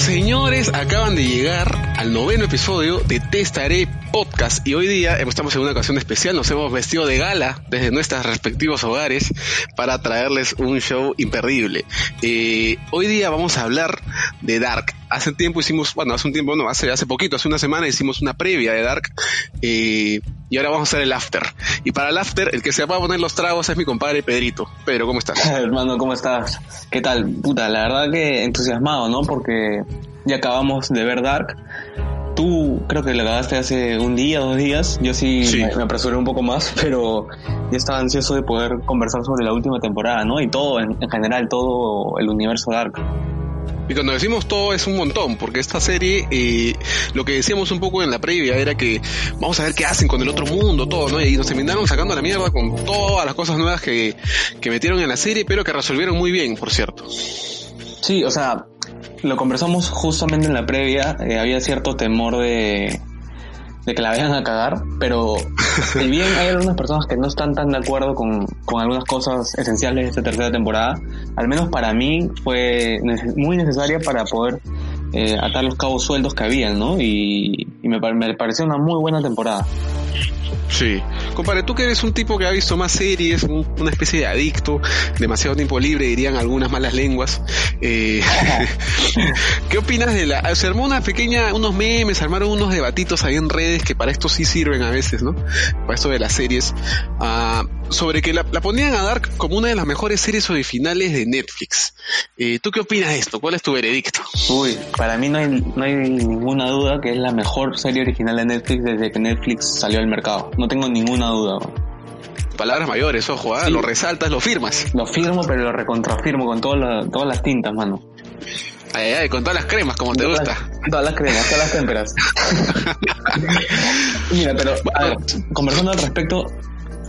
Señores, acaban de llegar al noveno episodio de Testaré Podcast y hoy día estamos en una ocasión especial, nos hemos vestido de gala desde nuestros respectivos hogares para traerles un show imperdible. Eh, hoy día vamos a hablar de Dark. Hace tiempo hicimos, bueno, hace un tiempo, no, hace, hace poquito, hace una semana hicimos una previa de Dark eh, y ahora vamos a hacer el after. Y para el after, el que se va a poner los tragos es mi compadre Pedrito. Pedro, ¿cómo estás? Hermano, ¿cómo estás? ¿Qué tal? Puta, la verdad que entusiasmado, ¿no? Porque ya acabamos de ver Dark. Tú creo que lo acabaste hace un día, dos días. Yo sí, Me, me, apresuré un poco más, pero ya estaba ansioso de poder conversar sobre la última temporada, ¿no? Y todo, en, en general, todo el universo Dark. Y cuando decimos todo es un montón, porque esta serie, eh, lo que decíamos un poco en la previa era que vamos a ver qué hacen con el otro mundo, todo, ¿no? Y nos terminaron sacando a la mierda con todas las cosas nuevas que, que metieron en la serie, pero que resolvieron muy bien, por cierto. Sí, o sea, lo conversamos justamente en la previa, eh, había cierto temor de, de que la vayan a cagar, pero si bien hay algunas personas que no están tan de acuerdo con, con algunas cosas esenciales de esta tercera temporada, al menos para mí fue muy necesaria para poder eh, atar los cabos sueltos que habían, ¿no? Y, y me, me pareció una muy buena temporada. Sí. Compadre, tú que eres un tipo que ha visto más series, un, una especie de adicto, demasiado tiempo libre, dirían algunas malas lenguas. Eh, ¿Qué opinas de la... Se armó una pequeña, unos memes, armaron unos debatitos ahí en redes que para esto sí sirven a veces, ¿no? Para esto de las series. Uh, sobre que la, ponían a dar como una de las mejores series originales de Netflix. Eh, ¿Tú qué opinas de esto? ¿Cuál es tu veredicto? Uy, para mí no hay, no hay ninguna duda que es la mejor serie original de Netflix desde que Netflix salió al mercado. No tengo ninguna duda. Palabras mayores, ojo, sí. lo resaltas, lo firmas. Lo firmo, pero lo recontrafirmo con todo lo, todas las tintas, mano. Ay, ay, con todas las cremas, como te todas gusta. Las, todas las cremas, todas las témperas. Mira, pero a ver, conversando al respecto,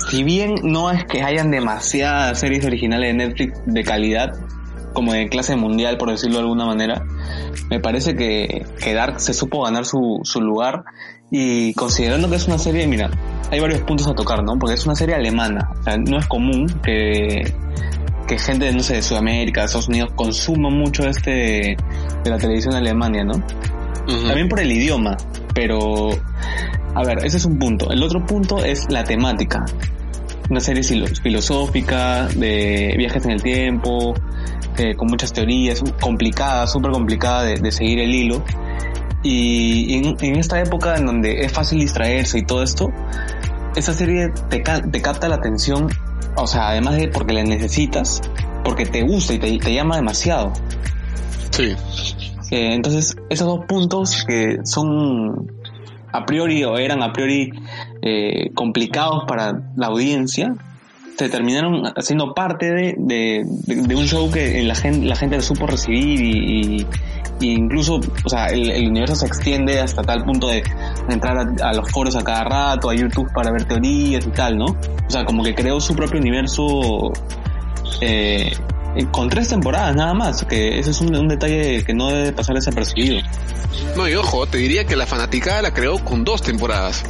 si bien no es que hayan demasiadas series originales de Netflix de calidad, como de clase mundial, por decirlo de alguna manera, me parece que, que Dark se supo ganar su, su lugar y considerando que es una serie, mira, hay varios puntos a tocar, ¿no? Porque es una serie alemana, o sea, no es común que, que gente, no sé, de Sudamérica, de Estados Unidos consuma mucho este, de la televisión de Alemania, ¿no? Uh -huh. También por el idioma, pero, a ver, ese es un punto. El otro punto es la temática. Una serie filosófica, de viajes en el tiempo, eh, con muchas teorías, complicada, súper complicada de, de, seguir el hilo. Y en, en, esta época en donde es fácil distraerse y todo esto, esa serie te, te capta la atención, o sea, además de porque la necesitas, porque te gusta y te, te llama demasiado. Sí. Eh, entonces, esos dos puntos que son a priori o eran a priori eh, complicados para la audiencia, se terminaron haciendo parte de, de, de, de un show que la gente, la gente lo supo recibir y, y, incluso, o sea, el, el, universo se extiende hasta tal punto de entrar a, a, los foros a cada rato, a YouTube para ver teorías y tal, ¿no? O sea, como que creó su propio universo eh, con tres temporadas nada más, que ese es un, un, detalle que no debe pasar desapercibido. No, y ojo, te diría que la fanaticada la creó con dos temporadas.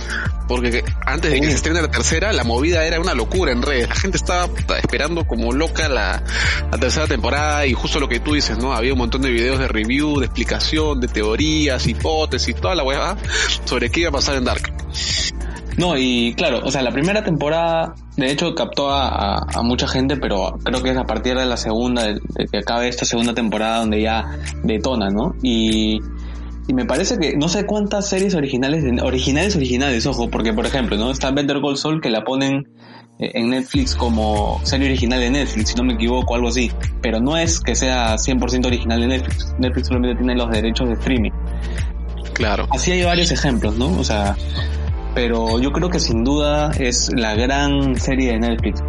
Porque antes de que se estrene la tercera, la movida era una locura en redes. La gente estaba esperando como loca la, la tercera temporada y justo lo que tú dices, ¿no? Había un montón de videos de review, de explicación, de teorías, hipótesis, toda la weá sobre qué iba a pasar en Dark. No, y claro, o sea, la primera temporada, de hecho, captó a, a, a, mucha gente, pero creo que es a partir de la segunda, de, de, que acabe esta segunda temporada donde ya detona, ¿no? Y, y me parece que no sé cuántas series originales, originales, originales, ojo, porque por ejemplo, ¿no? Está Better Call Saul que la ponen eh, en Netflix como serie original de Netflix, si no me equivoco, algo así. Pero no es que sea 100% original de Netflix. Netflix solamente tiene los derechos de streaming. Claro. Así hay varios ejemplos, ¿no? O sea, pero yo creo que sin duda es la gran serie de Netflix.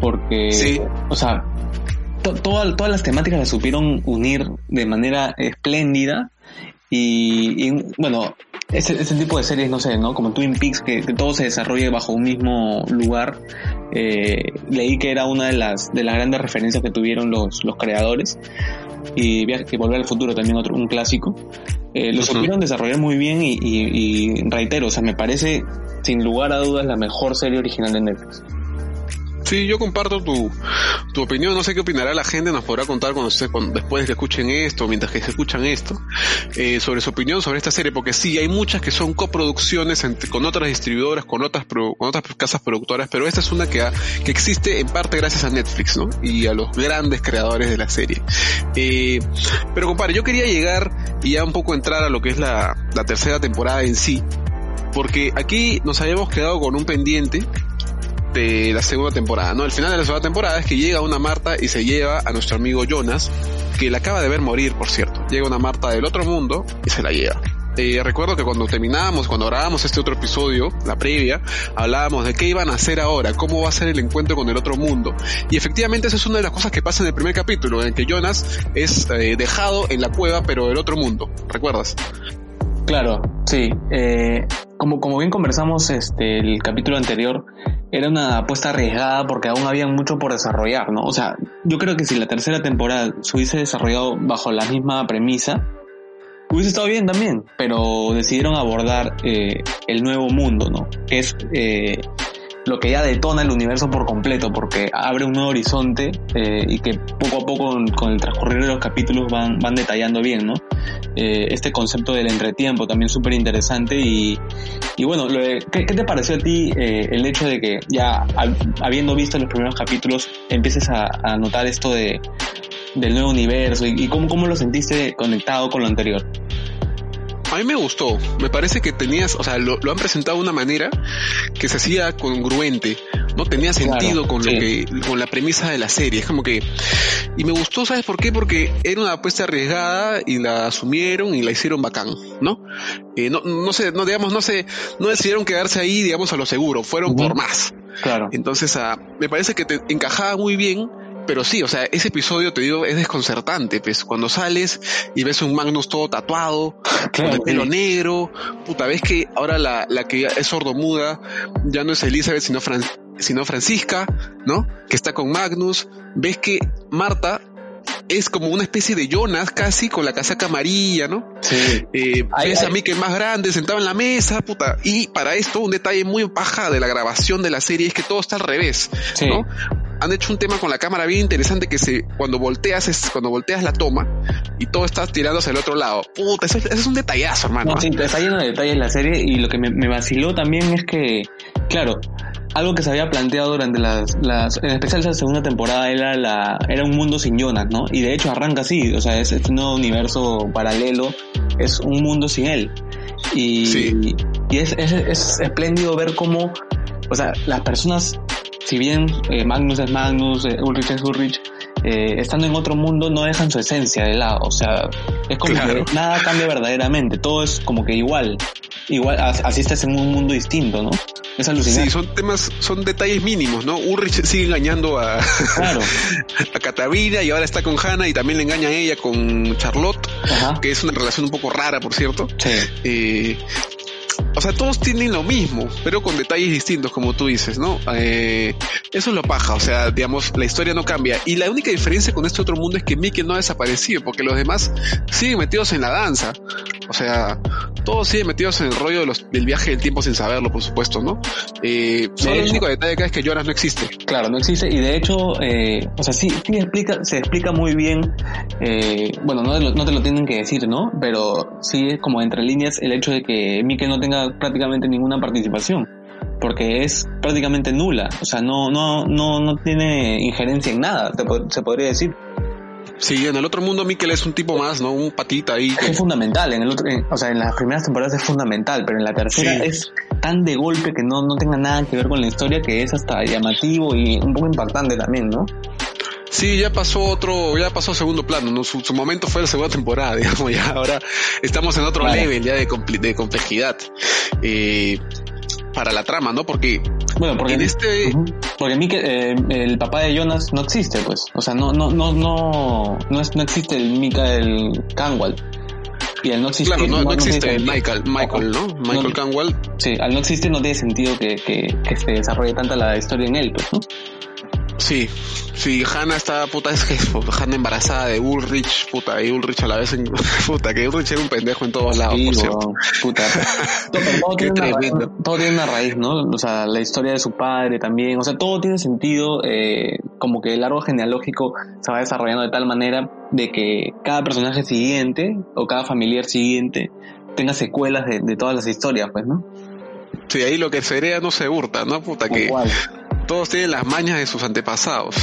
Porque, Sí. o sea, to- toda- todas las temáticas las supieron unir de manera espléndida y, y, bueno, ese, ese tipo de series, no sé, ¿no? Como Twin Peaks, que, que todo se desarrolle bajo un mismo lugar. Eh, leí que era una de las, de las grandes referencias que tuvieron los, los creadores. Y Viaje que Volver al Futuro también otro, un clásico. Eh, lo supieron desarrollar muy bien y, y, y reitero, o sea, me parece sin lugar a dudas la mejor serie original de Netflix. Sí, yo comparto tu, tu opinión. No sé qué opinará la gente. Nos podrá contar cuando, se- cuando- después de que escuchen esto, mientras que se escuchan esto, eh, sobre su opinión sobre esta serie. Porque sí, hay muchas que son coproducciones entre- con otras distribuidoras, con otras, pro- con otras casas productoras, pero esta es una que, ha- que existe en parte gracias a Netflix, ¿no? Y a los grandes creadores de la serie. Eh, pero compadre, yo quería llegar y ya un poco entrar a lo que es la, la tercera temporada en sí. Porque aquí nos habíamos quedado con un pendiente de la segunda temporada, ¿no? El final de la segunda temporada es que llega una Marta y se lleva a nuestro amigo Jonas, que la acaba de ver morir, por cierto. Llega una Marta del otro mundo y se la lleva. Eh, recuerdo que cuando terminábamos, cuando grabábamos este otro episodio, la previa, hablábamos de qué iban a hacer ahora, cómo va a ser el encuentro con el otro mundo. Y efectivamente esa es una de las cosas que pasa en el primer capítulo, en que Jonas es eh, dejado en la cueva, pero del otro mundo. ¿Recuerdas? Claro, sí. Eh, como, como bien conversamos este, el capítulo anterior, era una apuesta arriesgada porque aún había mucho por desarrollar, ¿no? O sea, yo creo que si la tercera temporada se hubiese desarrollado bajo la misma premisa, hubiese estado bien también, pero decidieron abordar eh, el nuevo mundo, ¿no? Es eh, lo que ya detona el universo por completo, porque abre un nuevo horizonte eh, y que poco a poco con, el transcurrir de los capítulos van, van detallando bien, ¿no? Eh, este concepto del entretiempo también súper interesante y, y bueno, lo de- ¿qué, qué te pareció a ti eh, el hecho de que ya hab- habiendo visto los primeros capítulos empieces a, a notar esto de del nuevo universo y, y cómo, cómo lo sentiste conectado con lo anterior? A mí me gustó. Me parece que tenías, o sea, lo, lo han presentado de una manera que se hacía congruente, ¿no? Tenía sentido Claro, con lo sí. que, con la premisa de la serie. Es como que, y me gustó, ¿sabes por qué? Porque era una apuesta arriesgada y la asumieron y la hicieron bacán, ¿no? Eh, no, no sé, no, digamos, no sé, no decidieron quedarse ahí, digamos, a lo seguro, fueron por más. Claro. Entonces, ah, me parece que te encajaba muy bien, pero sí, o sea, ese episodio, te digo, es desconcertante, pues, cuando sales y ves un Magnus todo tatuado, con el pelo sí. negro, puta, ves que ahora la, la que es sordomuda ya no es Elizabeth, sino, Fran- sino Francisca, ¿no? Que está con Magnus, ves que Marta es como una especie de Jonas casi, con la casaca amarilla, ¿no? Sí. Eh, Ay, ves a mí que es más grande, sentado en la mesa, puta. Y para esto, un detalle muy paja de la grabación de la serie es que todo está al revés, Sí. ¿no? Han hecho un tema con la cámara bien interesante que se, cuando volteas, es, cuando volteas la toma y todo está tirando hacia el otro lado. Puta, eso, eso es un detallazo, hermano. No, sí, está lleno de detalles la serie y lo que me, me vaciló también es que, claro, algo que se había planteado durante las, las en especial esa segunda temporada era la era un mundo sin Jonas, ¿no? Y de hecho arranca así, o sea, es este nuevo universo paralelo, es un mundo sin él. Y, Sí. y es, es, es espléndido ver cómo, o sea, las personas, si bien eh, Magnus es Magnus, eh, Ulrich es Ulrich, eh, estando en otro mundo no dejan su esencia de lado, o sea, es como Claro. que nada cambia verdaderamente, todo es como que igual, igual, as- así estás en un mundo distinto, ¿no? Es alucinante. Sí, son temas, son detalles mínimos, ¿no? Ulrich sigue engañando a, Claro. a Katarina y ahora está con Hannah y también le engaña a ella con Charlotte, Ajá. que es una relación un poco rara, por cierto. Sí. Eh, o sea, todos tienen lo mismo, pero con detalles distintos, como tú dices, ¿no? Eh, eso es lo paja, o sea, digamos, la historia no cambia. Y la única diferencia con este otro mundo es que Mickey no ha desaparecido, porque los demás siguen metidos en la danza. O sea, todos siguen metidos en el rollo de los, del viaje del tiempo sin saberlo, por supuesto, ¿no? Eh, solo el único detalle acá es que Jonas no existe. Claro, no existe y de hecho, eh, o sea, sí, sí explica, se explica muy bien, eh, bueno, no, te lo- no te lo tienen que decir, ¿no? Pero sí es como entre líneas el hecho de que Mike no tenga prácticamente ninguna participación, porque es prácticamente nula, o sea, no, no, no, no tiene injerencia en nada, se podría decir. Sí, en el otro mundo Mikkel es un tipo más, ¿no? Un patita ahí. que- Es fundamental, en el otro, en- o sea, en las primeras temporadas es fundamental, pero en la tercera Sí. es tan de golpe que no, no tenga nada que ver con la historia que es hasta llamativo y un poco impactante también, ¿no? Sí, ya pasó otro, ya pasó segundo plano, ¿no? Su, su momento fue la segunda temporada, digamos, ya ahora estamos en otro Claro. level ya de, de complejidad. Eh, para la trama, ¿no? Porque, bueno, porque en este... Porque mí eh, el papá de Jonas no existe, pues. O sea, no, no, no, no, no, es, no existe el Mikael Canwall. Y al no existir... Claro, no, no, existe Michael, Michael, ¿no? Michael Canwall. Sí, al no existir no tiene sentido que, que, que se desarrolle tanta la historia en él, pues, ¿no? Sí, sí, Hannah está, puta, es que Hannah embarazada de Ulrich, puta, y Ulrich a la vez, en, puta, que Ulrich era un pendejo en todos lados, por cierto. Puta, todo, tiene una raíz, todo, tiene una raíz, ¿no? O sea, la historia de su padre también, o sea, todo tiene sentido, eh, como que el árbol genealógico se va desarrollando de tal manera de que cada personaje siguiente, o cada familiar siguiente, tenga secuelas de, de todas las historias, pues, ¿no? Sí, ahí lo que se hereda no se hurta, ¿no? Puta, que todos tienen las mañas de sus antepasados.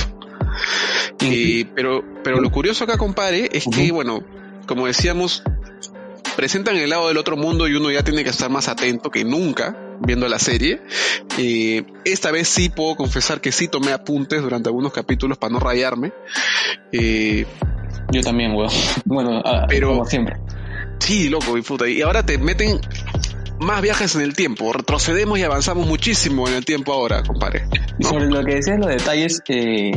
pero, pero lo curioso acá, compadre, es que, bueno, como decíamos, presentan el lado del otro mundo y uno ya tiene que estar más atento que nunca viendo la serie. esta vez sí puedo confesar que sí tomé apuntes durante algunos capítulos para no rayarme. Yo también, weón. Bueno, ah, pero, como siempre. Sí, loco, y puta. Y ahora te meten más viajes en el tiempo. Retrocedemos y avanzamos muchísimo en el tiempo ahora, compadre. Y sobre lo que decías, los detalles, eh,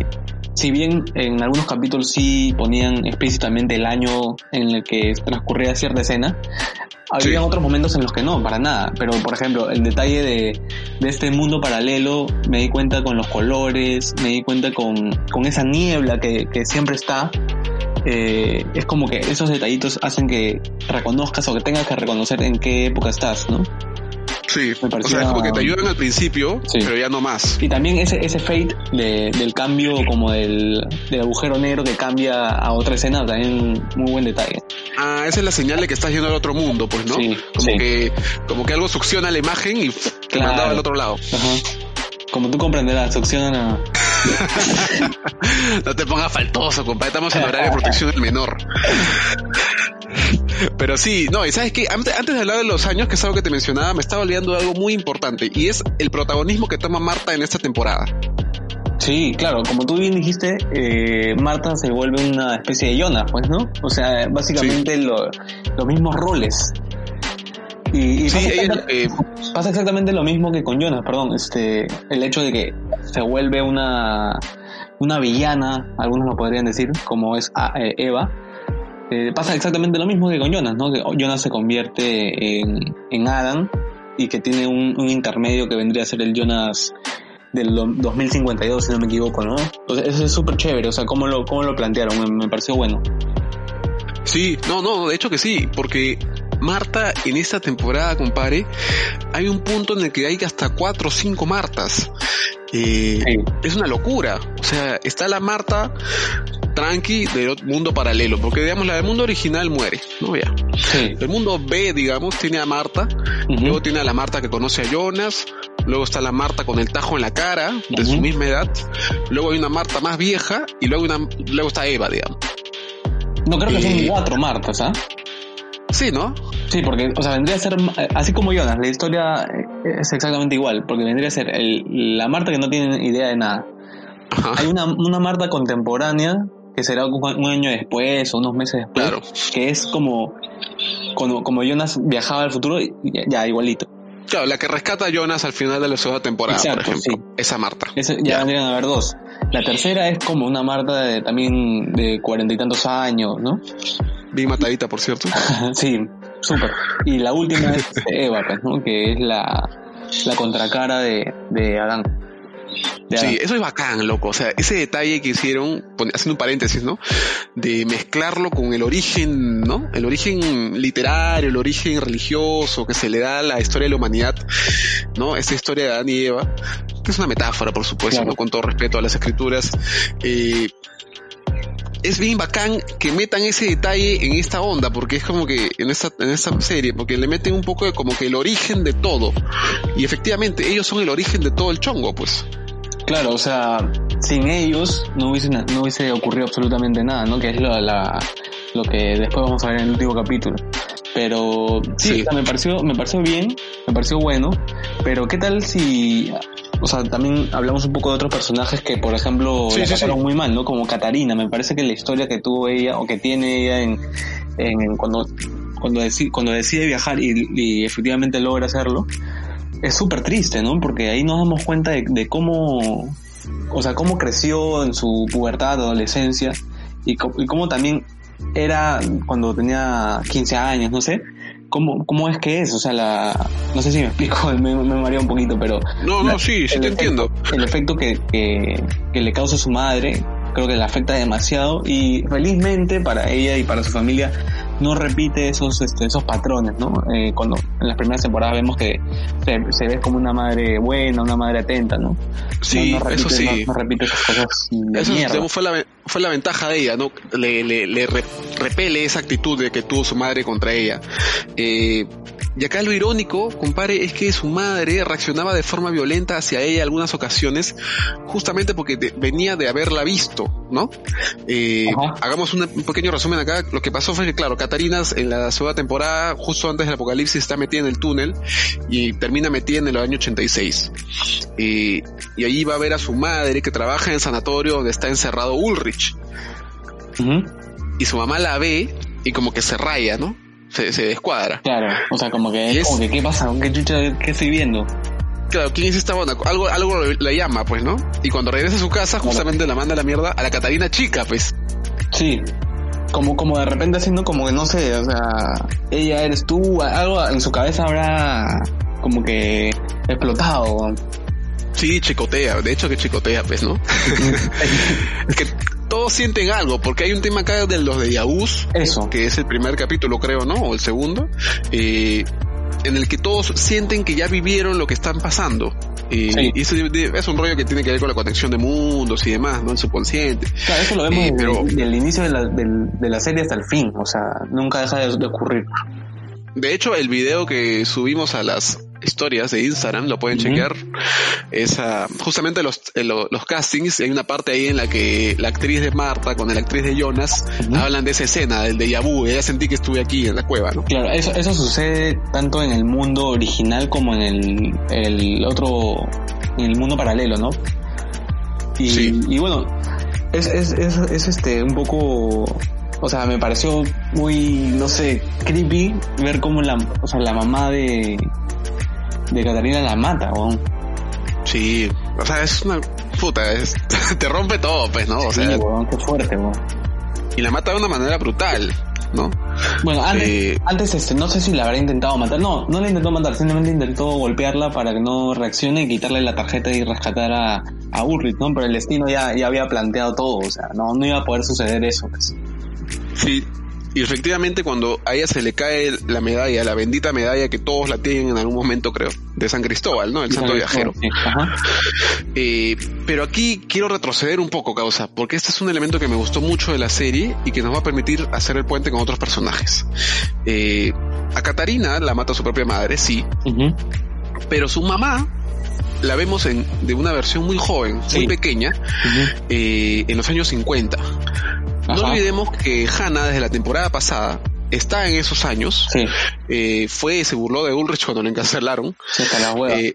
si bien en algunos capítulos sí ponían explícitamente el año en el que transcurría cierta escena, había otros momentos en los que no, para nada. Pero, por ejemplo, el detalle de, de, este mundo paralelo, me di cuenta con los colores, me di cuenta con, con esa niebla que, que siempre está eh, es como que esos detallitos hacen que reconozcas o que tengas que reconocer en qué época estás, ¿no? Sí, o sea, es como que te ayudan al principio, pero ya no más. Y también ese, ese fade del cambio como del, del agujero negro que cambia a otra escena, también muy buen detalle. Ah, esa es la señal de que estás yendo al otro mundo, pues, ¿no? Sí, como que como que algo succiona la imagen y te mandaba al otro lado. Ajá. Como tú comprenderás, succionan a... no te pongas faltoso, compadre. Estamos en horario de protección del menor. Pero sí, no, y sabes que antes, de hablar de los años, que es algo que te mencionaba, me estaba olvidando de algo muy importante y es el protagonismo que toma Marta en esta temporada. Sí, claro, como tú bien dijiste, eh, Marta se vuelve una especie de Jonas, pues, ¿no? O sea, básicamente los mismos roles. Y, eh, pasa, exactamente, lo mismo que con Jonas, perdón, este, el hecho de que se vuelve una, una villana, algunos lo podrían decir, como es ah, eh, Eva, eh, pasa exactamente lo mismo que con Jonas, ¿no? Que Jonas se convierte en, en Adam y que tiene un, intermedio que vendría a ser el Jonas del 2052, si no me equivoco, ¿no? eso es súper chévere, o sea, cómo lo, cómo lo plantearon, me, me pareció bueno. Sí, no, no, de hecho que sí, porque Marta en esta temporada, compadre, hay un punto en el que hay hasta cuatro o cinco Martas. Eh, es una locura. O sea, está la Marta tranqui del mundo paralelo, porque digamos la del mundo original muere, ¿no? Ya. El mundo B, digamos, tiene a Marta, luego tiene a la Marta que conoce a Jonas, luego está la Marta con el tajo en la cara, de su misma edad, luego hay una Marta más vieja y luego, una, luego está Eva, digamos. No creo que son cuatro Martas, ¿ah? Sí, ¿no? Sí, porque, o sea, vendría a ser, así como Jonas, la historia es exactamente igual, porque vendría a ser el, la Marta que no tiene idea de nada. Hay una, una Marta contemporánea que será un año después o unos meses después, claro. que es como, como, como Jonas viajaba al futuro, ya, igualito. Claro, la que rescata a Jonas al final de la segunda temporada, por ejemplo. Esa Marta. ya, vendrían a haber dos. La tercera es como una Marta de, también de cuarenta y tantos años, ¿no? Bien matadita, por cierto. sí, súper. Y la última es Eva, pues, ¿no? Que es la, la contracara de, de Adán. Sí, eso es bacán, loco. O sea, ese detalle que hicieron, haciendo un paréntesis, ¿no? De mezclarlo con el origen, ¿no? El origen literario, el origen religioso que se le da a la historia de la humanidad, ¿no? Esa historia de Adán y Eva, que es una metáfora, por supuesto, ¿no? Con todo respeto a las escrituras. Eh, es bien bacán que metan ese detalle en esta onda, porque es como que en esta, en esta serie, porque le meten un poco de como que el origen de todo. Y efectivamente, ellos son el origen de todo el chongo, pues. Claro, o sea, sin ellos no hubiese, no hubiese ocurrido absolutamente nada, ¿no? Que es lo, la, lo que después vamos a ver en el último capítulo. Pero sí, me pareció, me pareció bien, me pareció bueno, pero ¿qué tal si o sea, también hablamos un poco de otros personajes que, por ejemplo, sí, pasaron muy mal, ¿no? Como Catarina, me parece que la historia que tuvo ella o que tiene ella en, en cuando cuando decide, cuando decide viajar y, efectivamente logra hacerlo, es súper triste, ¿no? Porque ahí nos damos cuenta de, de, cómo, o sea, cómo creció en su pubertad, adolescencia, y, y cómo también era cuando tenía 15 años, no sé, cómo, cómo es que es, o sea, la, no sé si me explico, me, me maría un poquito, pero... No, no, sí, sí te entiendo. El efecto que, que, que le causa a su madre, creo que le afecta demasiado y felizmente para ella y para su familia no repite esos este, esos patrones, ¿no? Eh, cuando en las primeras temporadas vemos que se, se, ve como una madre buena, una madre atenta, ¿no? Sí, no, no repite, eso sí. No, no, repite esas cosas de eso mierda. fue la, fue la ventaja de ella, ¿no? Le, le, le repele esa actitud de que tuvo su madre contra ella. Eh, y acá lo irónico, compadre, es que su madre reaccionaba de forma violenta hacia ella en algunas ocasiones, justamente porque de, venía de haberla visto, ¿no? Eh, hagamos un, pequeño resumen acá. Lo que pasó fue que, claro, Catarina en la segunda temporada, justo antes del apocalipsis, está metida en el túnel y termina metida en el año 86. Eh, y ahí va a ver a su madre que trabaja en el sanatorio donde está encerrado Ulrich. Uh -huh. Y su mamá la ve y como que se raya, ¿no? Se, se descuadra. Claro, o sea, como que, es, como que ¿qué pasa? ¿Qué chucha qué estoy viendo? Claro, ¿quién es esta bona? Algo, algo la llama, pues, ¿no? Y cuando regresa a su casa, justamente la manda a la mierda a la Catarina chica, pues. Sí, como, como de repente haciendo como que no sé, o sea, ella eres tú, algo en su cabeza habrá como que explotado. Sí, chicotea, de hecho que chicotea, pues, ¿no? es que todos sienten algo, porque hay un tema acá de los de Yahús, Eso. que es el primer capítulo, creo, ¿no? O el segundo, eh, en el que todos sienten que ya vivieron lo que están pasando. Sí. Y ese es un rollo que tiene que ver con la conexión de mundos y demás, ¿no? El subconsciente. Claro, eso lo vemos eh, pero, desde, el inicio de la, de, de la, serie hasta el fin, o sea, nunca deja de, de ocurrir. De hecho, el video que subimos a las historias de Instagram, lo pueden uh -huh. chequear, es uh, justamente los, eh, los castings, hay una parte ahí en la que la actriz de Marta con la actriz de Jonas uh -huh. hablan de esa escena, del de Yabu, ella sentí que estuve aquí en la cueva, ¿no? Claro, eso, eso sucede tanto en el mundo original como en el, el otro, en el mundo paralelo, ¿no? Y, sí. y bueno, es, es, es, es este, un poco o sea, me pareció muy, no sé, creepy ver cómo la, o sea, la mamá de, de Catarina la mata, weón. Sí, o sea, es una puta, es, te rompe todo, pues, ¿no? O sea, sí, weón, qué fuerte, weón. Y la mata de una manera brutal, ¿no? Bueno, antes, eh, antes este, no sé si la habrá intentado matar. No, no la intentó matar, simplemente intentó golpearla para que no reaccione y quitarle la tarjeta y rescatar a, a Ulrich, ¿no? Pero el destino ya, ya había planteado todo, o sea, no, no iba a poder suceder eso, pues. Sí, y efectivamente cuando a ella se le cae la medalla, la bendita medalla que todos la tienen en algún momento, creo, de San Cristóbal, ¿no? El santo viajero. Sí, ajá. Eh, pero aquí quiero retroceder un poco, causa, porque este es un elemento que me gustó mucho de la serie y que nos va a permitir hacer el puente con otros personajes. Eh, a Catarina la mata su propia madre, sí, uh -huh. pero su mamá la vemos en, de una versión muy joven, sí. muy pequeña, uh -huh. eh, en los años 50. Ajá. No olvidemos que Hannah desde la temporada pasada está en esos años. Sí. Eh, fue, se burló de Ulrich cuando lo encarcelaron. Eh,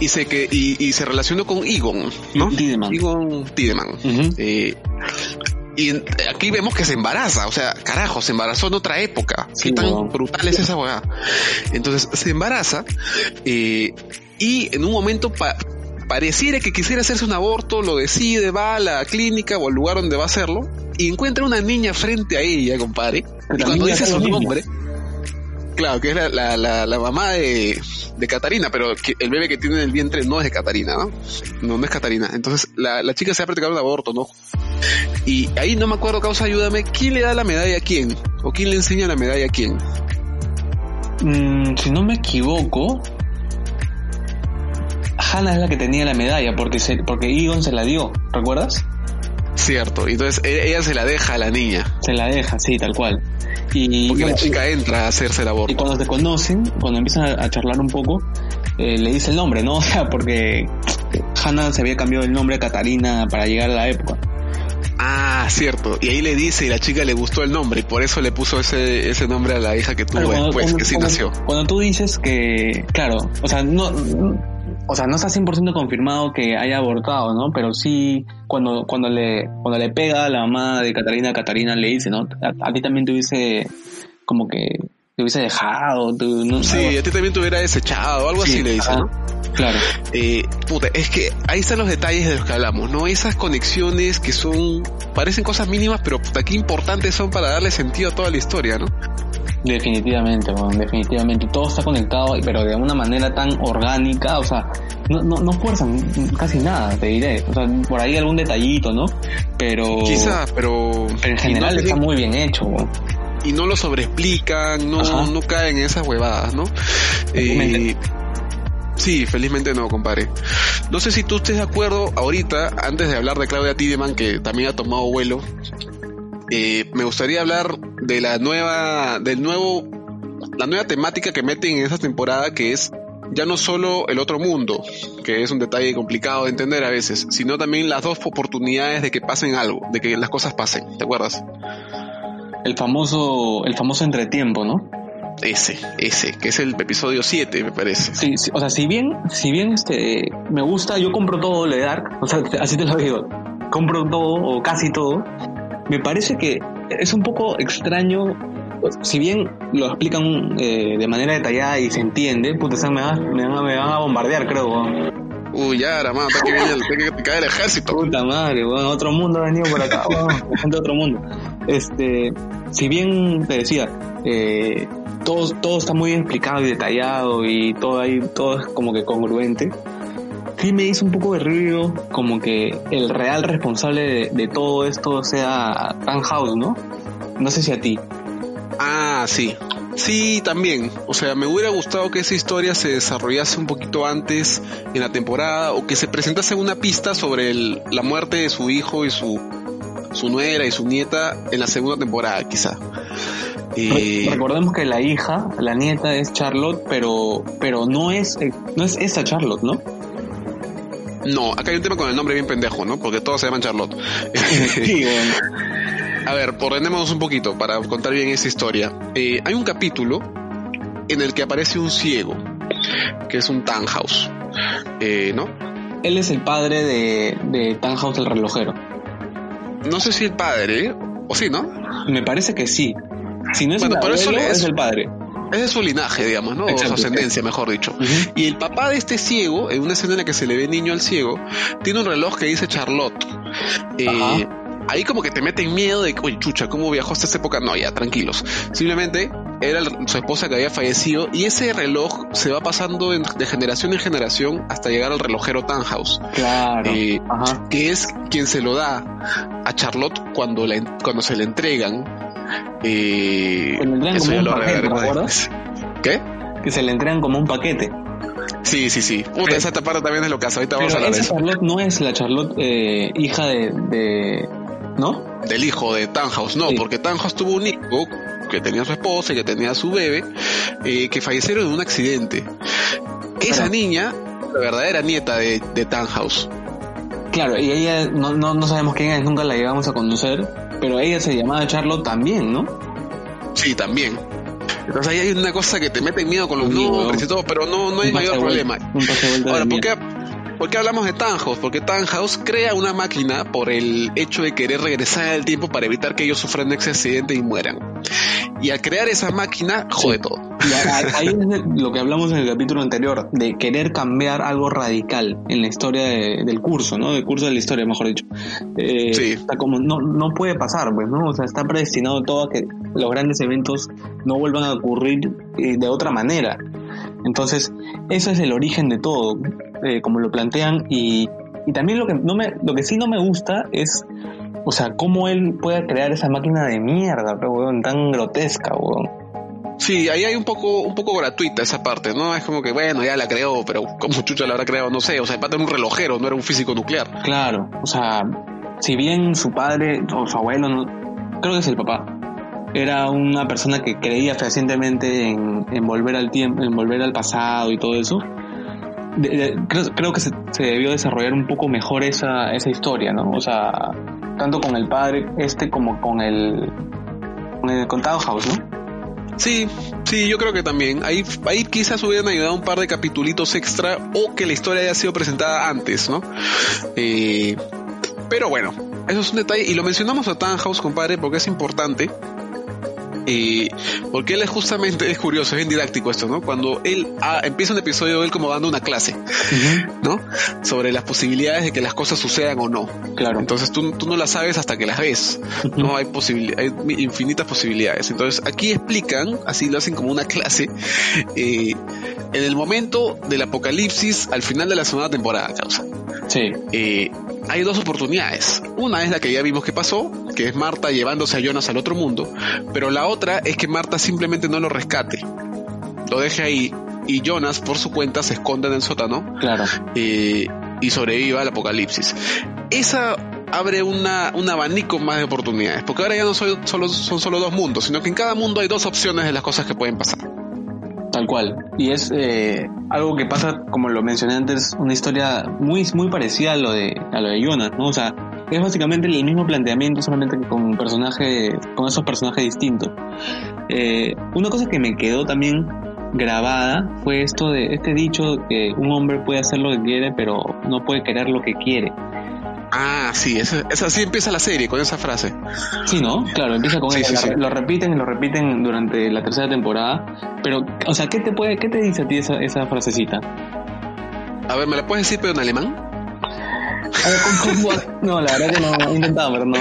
y se que y, y, se relacionó con Egon, ¿no? Tideman. Egon Tideman. Uh -huh. eh, y aquí vemos que se embaraza, o sea, carajo, se embarazó en otra época. Sí, Qué tan brutal es esa weá. Entonces se embaraza eh, y en un momento pa pareciera que quisiera hacerse un aborto, lo decide, va a la clínica o al lugar donde va a hacerlo y encuentra una niña frente a ella, compadre. Y cuando dice su nombre, claro, que es la, la, la, la mamá de, de, Catarina, pero que el bebé que tiene en el vientre no es de Catarina, ¿no? No, no es Catarina. Entonces la, la chica se va a practicar un aborto, ¿no? Y ahí no me acuerdo, causa, ayúdame, ¿quién le da la medalla a quién? ¿O quién le enseña la medalla a quién? Mm, si no me equivoco, Hannah es la que tenía la medalla porque se, porque Egon se la dio, ¿recuerdas? Cierto, entonces e, ella se la deja a la niña. Se la deja, sí, tal cual. Y, porque la chica entra a hacerse el aborto. Y cuando se conocen, cuando empiezan a charlar un poco, eh, le dice el nombre, ¿no? O sea, porque Hannah se había cambiado el nombre a Catarina para llegar a la época. Ah, cierto. Y ahí le dice y la chica le gustó el nombre y por eso le puso ese, ese nombre a la hija que tuvo después, cuando, que sí cuando, nació. Cuando tú dices que, claro, o sea, no, o sea, no está 100% confirmado que haya abortado, ¿no? Pero sí, cuando, cuando le, cuando le pega a la mamá de Catarina, Catarina le dice, ¿no? A, a ti también te hubiese como que te hubiese dejado. no, sí, a ti también te hubiera desechado, algo así le dice, ¿no? Claro. Eh, puta, es que ahí están los detalles de los que hablamos, ¿no? Esas conexiones que son, parecen cosas mínimas, pero puta, qué importantes son para darle sentido a toda la historia, ¿no? Definitivamente, definitivamente. Todo está conectado, pero de una manera tan orgánica, o sea, no, no, no fuerzan casi nada, te diré. O sea, por ahí algún detallito, ¿no? Pero... Quizás, pero... en general está muy bien hecho, Y no lo sobreexplican, no, no caen en esas huevadas, ¿no? Eh, Sí, felizmente no, compadre. No sé si tú estés de acuerdo ahorita, antes de hablar de Claudia Tideman, que también ha tomado vuelo, eh, me gustaría hablar de la nueva, del nuevo, la nueva temática que meten en esta temporada, que es ya no solo el otro mundo, que es un detalle complicado de entender a veces, sino también las dos oportunidades de que pasen algo, de que las cosas pasen, ¿te acuerdas? El famoso, el famoso entretiempo, ¿no? Ese, ese, que es el episodio 7, me parece. Sí, o sea, si bien, si bien este, me gusta, yo compro todo de Dark, o sea, así te lo digo, compro todo o casi todo, me parece que es un poco extraño, si bien lo explican eh, de manera detallada y se entiende, puta, me, van, me, van, a bombardear, creo. Uy, ya, hermano, que viene el, que cae el ejército. Puta madre, bueno, otro mundo ha venido por acá, gente de otro mundo. Este, si bien te decía, eh, todo, todo está muy explicado y detallado y todo ahí, todo es como que congruente. Sí me hizo un poco de ruido como que el real responsable de, todo esto sea House, ¿no? No sé si a ti. Ah, sí. Sí, también. O sea, me hubiera gustado que esa historia se desarrollase un poquito antes en la temporada o que se presentase una pista sobre la muerte de su hijo y su, su nuera y su nieta en la segunda temporada, quizá. Recordemos que la hija, la nieta es Charlotte, pero, pero no es, no es esa Charlotte, ¿no? No, acá hay un tema con el nombre bien pendejo, ¿no? Porque todos se llaman Charlotte. A ver, ordenémonos un poquito para contar bien esa historia. Eh, hay un capítulo en el que aparece un ciego, que es un Tannhaus, eh, ¿no? Él es el padre de, de Tannhaus el relojero. No sé si el padre, o sí, ¿no? Me parece que sí. Si no es el eso es, el padre. Es de su linaje, digamos, ¿no? o su ascendencia, mejor dicho. Y el papá de este ciego, en una escena en la que se le ve niño al ciego, tiene un reloj que dice Charlotte. Eh, ahí como que te meten miedo de, oye, chucha, ¿cómo viajó hasta esa época? No, ya, tranquilos. Simplemente era su esposa que había fallecido y ese reloj se va pasando de generación en generación hasta llegar al relojero Tannhaus. Claro. Eh, que es quien se lo da a Charlotte cuando, la, cuando se le entregan y eso ya lo paquete, ¿Qué? Que se le entregan como un paquete. Sí, sí, sí. Puta, esa parte también es lo que hace. Ahorita vamos a hablar de eso. Charlotte no es la Charlotte eh, hija de, ¿No? Del hijo de Tannhaus, no, porque Tannhaus tuvo un hijo que tenía su esposa y que tenía su bebé, eh, que fallecieron en un accidente. Esa niña, la verdadera nieta de, de Tannhaus. Claro, y ella no, no, no sabemos quién es, nunca la llegamos a conocer, pero ella se llamaba Charlotte también, ¿no? Sí, también. Entonces ahí hay una cosa que te mete miedo con los nombres y todo, pero no, no hay mayor problema. Ahora, ¿por qué, ¿por qué, hablamos de Tannhaus? Porque Tannhaus crea una máquina por el hecho de querer regresar al tiempo para evitar que ellos sufran ese accidente y mueran. Y al crear esa máquina, jode todo. ahí es lo que hablamos en el capítulo anterior, de querer cambiar algo radical en la historia del curso, ¿no? Del curso de la historia, mejor dicho. Eh, sí. Está como, no, no puede pasar, pues, ¿no? O sea, está predestinado todo a que los grandes eventos no vuelvan a ocurrir eh, de otra manera. Entonces, eso es el origen de todo, eh, como lo plantean, y, y también lo que, no me, lo que sí no me gusta es o sea, cómo él puede crear esa máquina de mierda, pero, weón, tan grotesca, weón. Sí, ahí hay un poco, un poco gratuita esa parte, ¿no? Es como que, bueno, ya la creó, pero como chucha la habrá creado, no sé. O sea, el padre era un relojero, no era un físico nuclear. Claro, o sea, si bien su padre o su abuelo, creo que es el papá, era una persona que creía fehacientemente en, en volver al tiempo, en volver al pasado y todo eso, creo, que se, debió desarrollar un poco mejor esa, esa historia, ¿no? O sea, tanto con el padre este como con el, con el contado House, ¿no? Sí, sí, yo creo que también. Ahí, ahí quizás hubieran ayudado un par de capitulitos extra o que la historia haya sido presentada antes, ¿no? Eh, pero bueno, eso es un detalle. Y lo mencionamos a House, compadre, porque es importante. Eh, porque él es justamente, es curioso, es bien didáctico esto, ¿no? Cuando él ah, empieza un episodio, él como dando una clase, ¿no? Sobre las posibilidades de que las cosas sucedan o no. Claro. Entonces tú, tú no las sabes hasta que las ves, ¿no? Hay, posibil hay infinitas posibilidades. Entonces aquí explican, así lo hacen como una clase, eh, en el momento del apocalipsis al final de la segunda temporada, causa. Sí. Eh, hay dos oportunidades. Una es la que ya vimos que pasó, que es Marta llevándose a Jonas al otro mundo, pero la otra es que Marta simplemente no lo rescate, lo deje ahí y Jonas por su cuenta se esconde en el sótano Claro. eh, y sobreviva al apocalipsis. Esa abre una, un abanico más de oportunidades, porque ahora ya no soy- solo, son solo dos mundos, sino que en cada mundo hay dos opciones de las cosas que pueden pasar. Tal cual. Y es eh, algo que pasa, como lo mencioné antes, una historia muy, muy parecida a lo de, a lo de Jonas, ¿no? O sea, es básicamente el mismo planteamiento, solamente con un personaje, con esos personajes distintos. Eh, una cosa que me quedó también grabada fue esto de este dicho que un hombre puede hacer lo que quiere, pero no puede querer lo que quiere. Ah, sí, esa, esa sí empieza la serie con esa frase. Sí, ¿no? Claro, empieza con Sí, sí. Lo repiten y lo repiten durante la tercera temporada. Pero, o sea, ¿qué te puede, qué te dice a ti esa, esa frasecita? A ver, ¿me la puedes decir pero en alemán? A ver, ¿cómo- cómo- No, la verdad que no he intentado, pero no.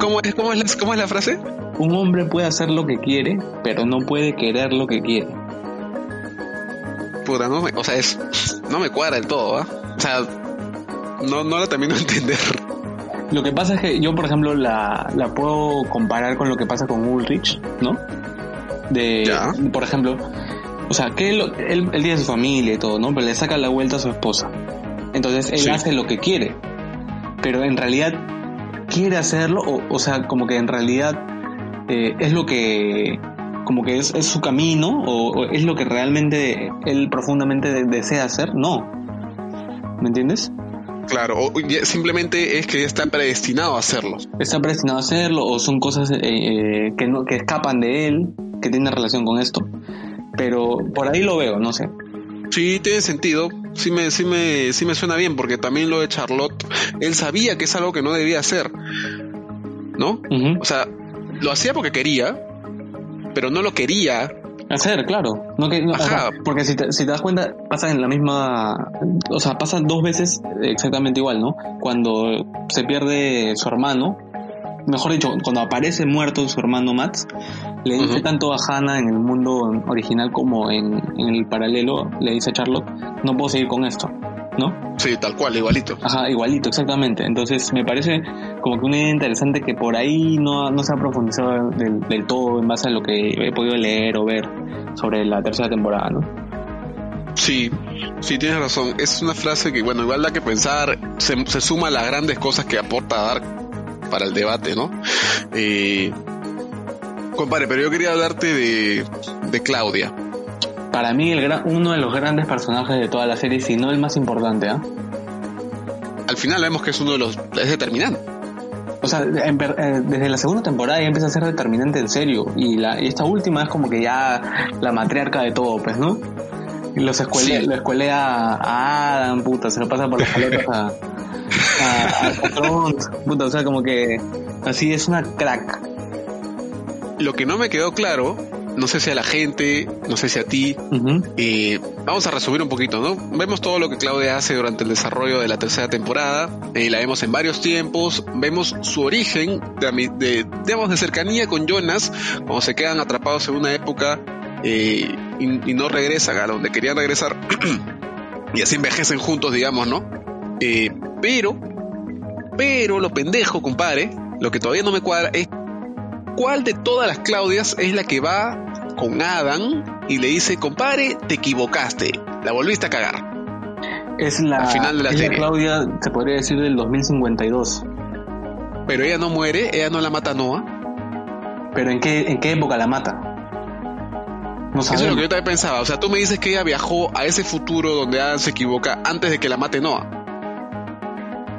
¿Cómo es, cómo, es la, ¿Cómo es la frase? Un hombre puede hacer lo que quiere, pero no puede querer lo que quiere. Puta, no me, o sea, es, no me cuadra del todo, ¿ah? O sea, no, no la termino de entender. Lo que pasa es que yo, por ejemplo, la, la puedo comparar con lo que pasa con Ulrich, ¿no? De, Ya. por ejemplo, o sea, que él, él, él tiene su familia y todo, ¿no? Pero le saca la vuelta a su esposa. Entonces él Sí. hace lo que quiere. Pero en realidad quiere hacerlo, o, o sea, como que en realidad eh, es lo que, como que es, es su camino, o, o es lo que realmente él profundamente de- desea hacer. No. ¿Me entiendes? Claro, o simplemente es que ya está predestinado a hacerlo. está predestinado a hacerlo o son cosas eh, eh, que no que escapan de él que tienen relación con esto pero por ahí lo veo no sé Sí, tiene sentido. Sí me, sí me, sí me suena bien, porque también lo de Charlotte, él sabía que es algo que no debía hacer. ¿No? O sea, lo hacía porque quería, pero no lo quería. Hacer claro. No que no, o sea, porque si te, si te das cuenta pasa en la misma o sea pasa dos veces exactamente igual no cuando se pierde su hermano mejor dicho cuando aparece muerto su hermano Max le dice tanto a Hannah en el mundo original como en, en el paralelo le dice a Charlotte no puedo seguir con esto ¿no? Sí, tal cual, igualito. Ajá, igualito, exactamente. Entonces me parece como que una idea interesante que por ahí no, no se ha profundizado del, del todo en base a lo que he podido leer o ver sobre la tercera temporada, ¿no? Sí, sí, tienes razón. Es una frase que, bueno, igual da que pensar, se, se suma a las grandes cosas que aporta a dar para el debate, ¿no? Eh, compadre, pero yo quería hablarte de, de Claudia. Para mí el gran, uno de los grandes personajes de toda la serie, si no el más importante, ¿ah? Al final vemos que es uno de los... es determinante. O sea, en eh, desde la segunda temporada ya empieza a ser determinante en serio. Y, la, y esta última es como que ya la matriarca de todo, pues, ¿no? Y los escuelea, Sí. lo escuelea a Adam, puta, se lo pasa por las paletas a, a, a Trond, puta, o sea, como que así es una crack. Lo que no me quedó claro, no sé si a la gente, no sé si a ti, eh, vamos a resumir un poquito, ¿no? Vemos todo lo que Claudia hace durante el desarrollo de la tercera temporada, eh, la vemos en varios tiempos, vemos su origen, de, de, digamos, de cercanía con Jonas, cuando se quedan atrapados en una época eh, y, y no regresan a donde querían regresar, y así envejecen juntos, digamos, ¿no? Eh, pero, pero lo pendejo, compadre, lo que todavía no me cuadra es cuál de todas las Claudias es la que va con Adam y le dice, compadre, te equivocaste, la volviste a cagar. Es la, Al final de la es serie. Claudia, se podría decir, del 2052. Pero ella no muere, ella no la mata a Noah. Pero ¿en qué, en qué época la mata? No Eso es lo que yo también pensaba. O sea, tú me dices que ella viajó a ese futuro donde Adam se equivoca antes de que la mate Noah.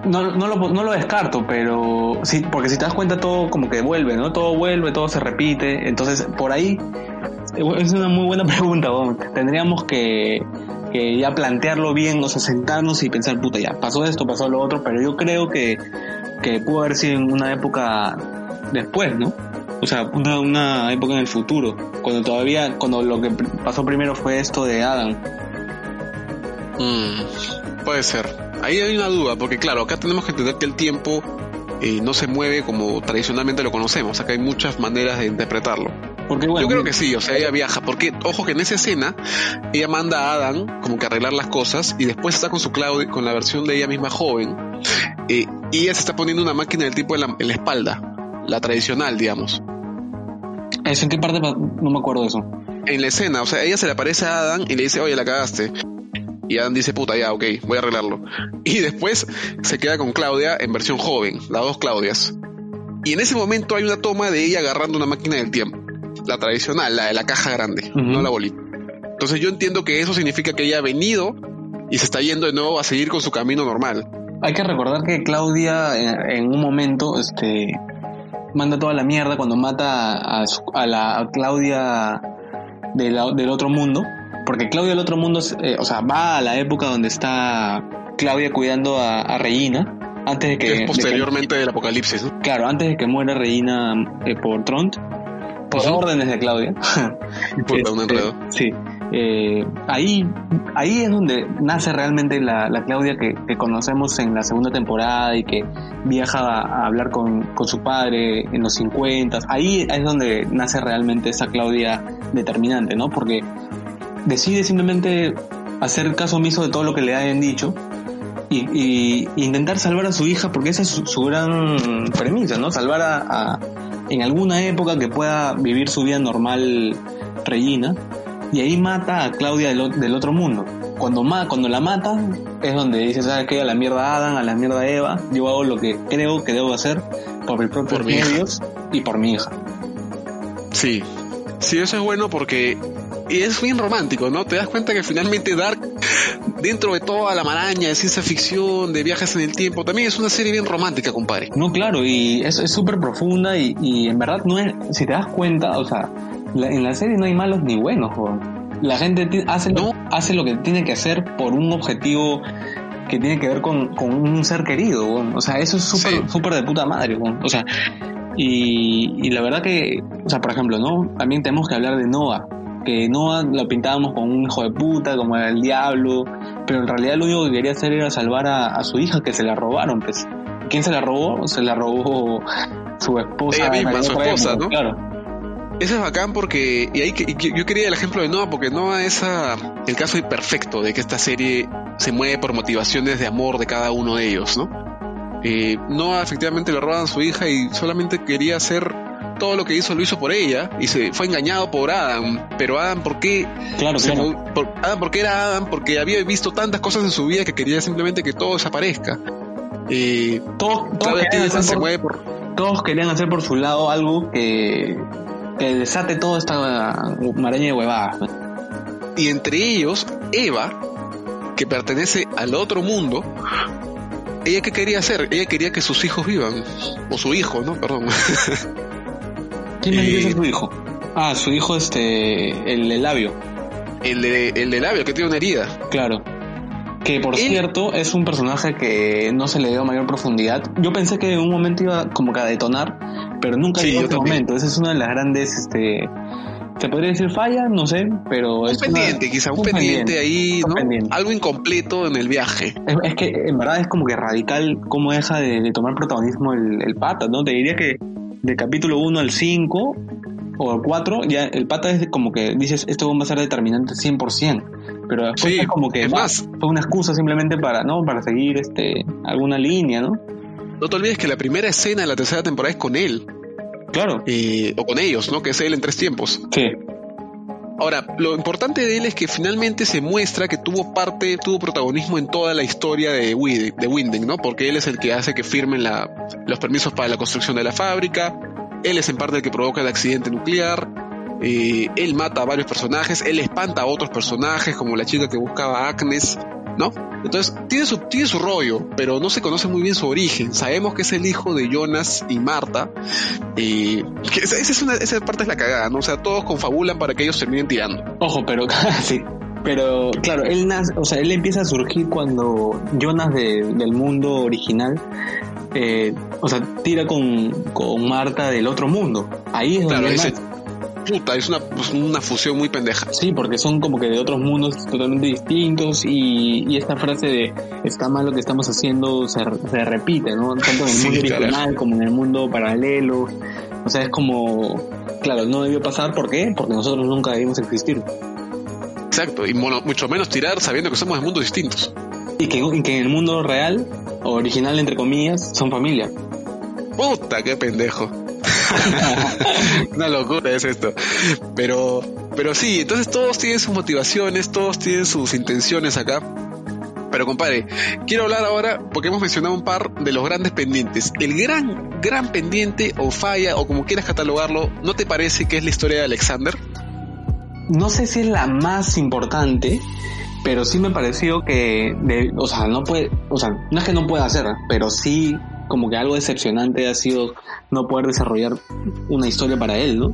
No, no, lo, no lo descarto, pero sí, porque si te das cuenta todo como que vuelve, ¿no? Todo vuelve, todo se repite. Entonces, por ahí es una muy buena pregunta. weón. Tendríamos que, que ya plantearlo bien, o sea, sentarnos y pensar, puta, ya pasó esto, pasó lo otro, pero yo creo que, que pudo haber sido en una época después, ¿no? O sea, una, una época en el futuro, cuando todavía, cuando lo que pasó primero fue esto de Adam. Mm, puede ser. Ahí hay una duda, porque claro, acá tenemos que entender que el tiempo eh, no se mueve como tradicionalmente lo conocemos. Acá hay muchas maneras de interpretarlo. Porque, bueno, Yo creo que sí, o sea, ella viaja, porque ojo que en esa escena ella manda a Adam como que arreglar las cosas y después está con su Claudia, con la versión de ella misma joven eh, y ella se está poniendo una máquina del tipo en la, en la espalda, la tradicional, digamos. ¿Eso en qué parte? pa- No me acuerdo de eso. En la escena, o sea, ella se le aparece a Adam y le dice, oye, la cagaste. Y Adam dice, puta, ya, ok, voy a arreglarlo. Y después se queda con Claudia en versión joven, las dos Claudias. Y en ese momento hay una toma de ella agarrando una máquina del tiempo. La tradicional, la de la caja grande, no la bolita. Entonces yo entiendo que eso significa que ella ha venido y se está yendo de nuevo a seguir con su camino normal. Hay que recordar que Claudia en, en un momento este manda toda la mierda cuando mata a, su- a la a Claudia de la- del otro mundo. Porque Claudia del otro mundo, eh, o sea, va a la época donde está Claudia cuidando a, a Regina. Antes de que, es posteriormente del apocalipsis, ¿no? claro, antes de que muera Regina eh, por Tront. Por Ujú. órdenes de Claudia. Un Este, enredo. Sí. Eh, ahí, ahí es donde nace realmente la, la Claudia que, que conocemos en la segunda temporada y que viaja a, a hablar con, con su padre en los 50. Ahí es donde nace realmente esa Claudia determinante, ¿no? Porque decide simplemente hacer caso omiso de todo lo que le hayan dicho y, intentar salvar a su hija porque esa es su, su gran premisa, ¿no? Salvar a, a- en alguna época que pueda vivir su vida normal Regina y ahí mata a Claudia del, otro mundo. Cuando, ma, cuando la mata es donde dice, ¿sabes qué? A la mierda Adam, a la mierda Eva, yo hago lo que creo que debo hacer por mis propios Por mi medios y por mi hija. Sí, sí, eso es bueno porque y es bien romántico, ¿no? Te das cuenta que finalmente Dark, dentro de toda la maraña de ciencia ficción, de viajes en el tiempo, también es una serie bien romántica, compadre. No, claro, y es es súper profunda y, y en verdad no es, si te das cuenta, o sea, la- en la serie no hay malos ni buenos. La gente hace, lo- No. hace lo que tiene que hacer por un objetivo que tiene que ver con, con un ser querido. O sea, eso es súper Sí. súper de puta madre, weón. O sea, y, y la verdad que, o sea, por ejemplo, ¿no? También tenemos que hablar de Noah. Que Noah lo pintábamos como un hijo de puta, como el diablo, pero en realidad lo único que quería hacer era salvar a, a su hija que se la robaron, pues. ¿Quién se la robó? Se la robó su esposa. Ella misma, su esposa, ¿no? Claro. Eso es bacán porque, y ahí que, y yo quería el ejemplo de Noah, porque Noah es el caso perfecto de que esta serie se mueve por motivaciones de amor de cada uno de ellos, ¿no? Eh, Noah efectivamente le roban a su hija y solamente quería hacer todo lo que hizo, lo hizo por ella y se fue engañado por Adam. Pero Adam, ¿por qué Claro, claro. por- Adam, porque era Adam, porque había visto tantas cosas en su vida que quería simplemente que todo desaparezca. Eh, Todos, todos querían hacer se por- mueve por... todos querían hacer por su lado algo que, que desate toda esta maraña de huevadas. Y entre ellos, Eva, que pertenece al otro mundo, ella qué quería hacer? Ella quería que sus hijos vivan. O su hijo, ¿no? Perdón. ¿Quién Eh, dice su hijo? Ah, su hijo, este, el, el labio, El de, el de labio, que tiene una herida. claro. Que por Él- cierto es un personaje que no se le dio mayor profundidad. Yo pensé que en un momento iba como que a detonar, pero nunca Sí, llegó ese momento. Esa es una de las grandes, este, se podría decir falla, no sé, pero Un es una- pendiente, quizá, un, pendiente, ahí, ¿no? pendiente. Algo incompleto en el viaje. Es, es que en verdad es como que radical cómo deja de, de tomar protagonismo el, el pata, ¿no? Te diría que del capítulo 1 al 5 o al 4, ya el pata es como que dices, esto va a ser determinante 100%. Pero después Sí, es como que es va, más. fue una excusa simplemente para, ¿no? Para seguir este alguna línea, ¿no? No te olvides que la primera escena de la tercera temporada es con él, Claro. eh, o con ellos, ¿no? Que es él en tres tiempos. Sí. Ahora, lo importante de él es que finalmente se muestra que tuvo parte, tuvo protagonismo en toda la historia de, Wid- de Winden, ¿no? Porque él es el que hace que firmen los permisos para la construcción de la fábrica, él es en parte el que provoca el accidente nuclear, eh, él mata a varios personajes, él espanta a otros personajes, como la chica que buscaba a Agnes, ¿no? Entonces, tiene su, tiene su rollo, pero no se conoce muy bien su origen. Sabemos que es el hijo de Jonas y Marta, y que esa, esa es una, esa parte es la cagada, ¿no? O sea, todos confabulan para que ellos terminen tirando. Ojo, pero sí. Pero claro, él nace, o sea, él empieza a surgir cuando Jonas de- del mundo original eh, o sea, tira con, con Marta del otro mundo. Ahí es Claro, donde puta, es una, pues, una fusión muy pendeja. Sí, porque son como que de otros mundos totalmente distintos y, y esta frase de está mal lo que estamos haciendo se, se repite, ¿no? Tanto en el Sí, mundo carajo. original como en el mundo paralelo. O sea, es como, claro, no debió pasar, ¿por qué? Porque nosotros nunca debimos existir. Exacto, y mucho menos tirar sabiendo que somos de mundos distintos. Y que, y que en el mundo real, o original entre comillas, son familia. Puta, qué pendejo. Una locura es esto. Pero, pero sí, entonces todos tienen sus motivaciones, todos tienen sus intenciones acá. Pero compadre, quiero hablar ahora porque hemos mencionado un par de los grandes pendientes. El gran, gran pendiente o falla o como quieras catalogarlo, ¿no te parece que es la historia de Alexander? No sé si es la más importante, pero sí me pareció que, o sea, no puede, o sea, no es que no pueda hacer, pero sí como que algo decepcionante ha sido no poder desarrollar una historia para él, ¿no?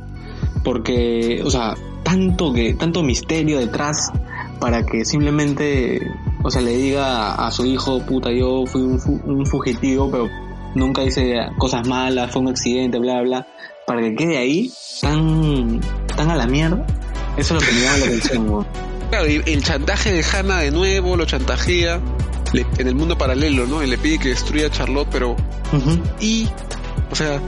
Porque, o sea, tanto que, tanto misterio detrás para que simplemente, o sea, le diga a su hijo, puta, yo fui un, un fugitivo, pero nunca hice cosas malas, fue un accidente, bla, bla, para que quede ahí tan, tan a la mierda. Eso es lo que me llama la atención. Claro, y el chantaje de Hannah de nuevo, lo chantajea le- en el mundo paralelo, ¿no? Y le pide que destruya a Charlotte, pero y, o sea,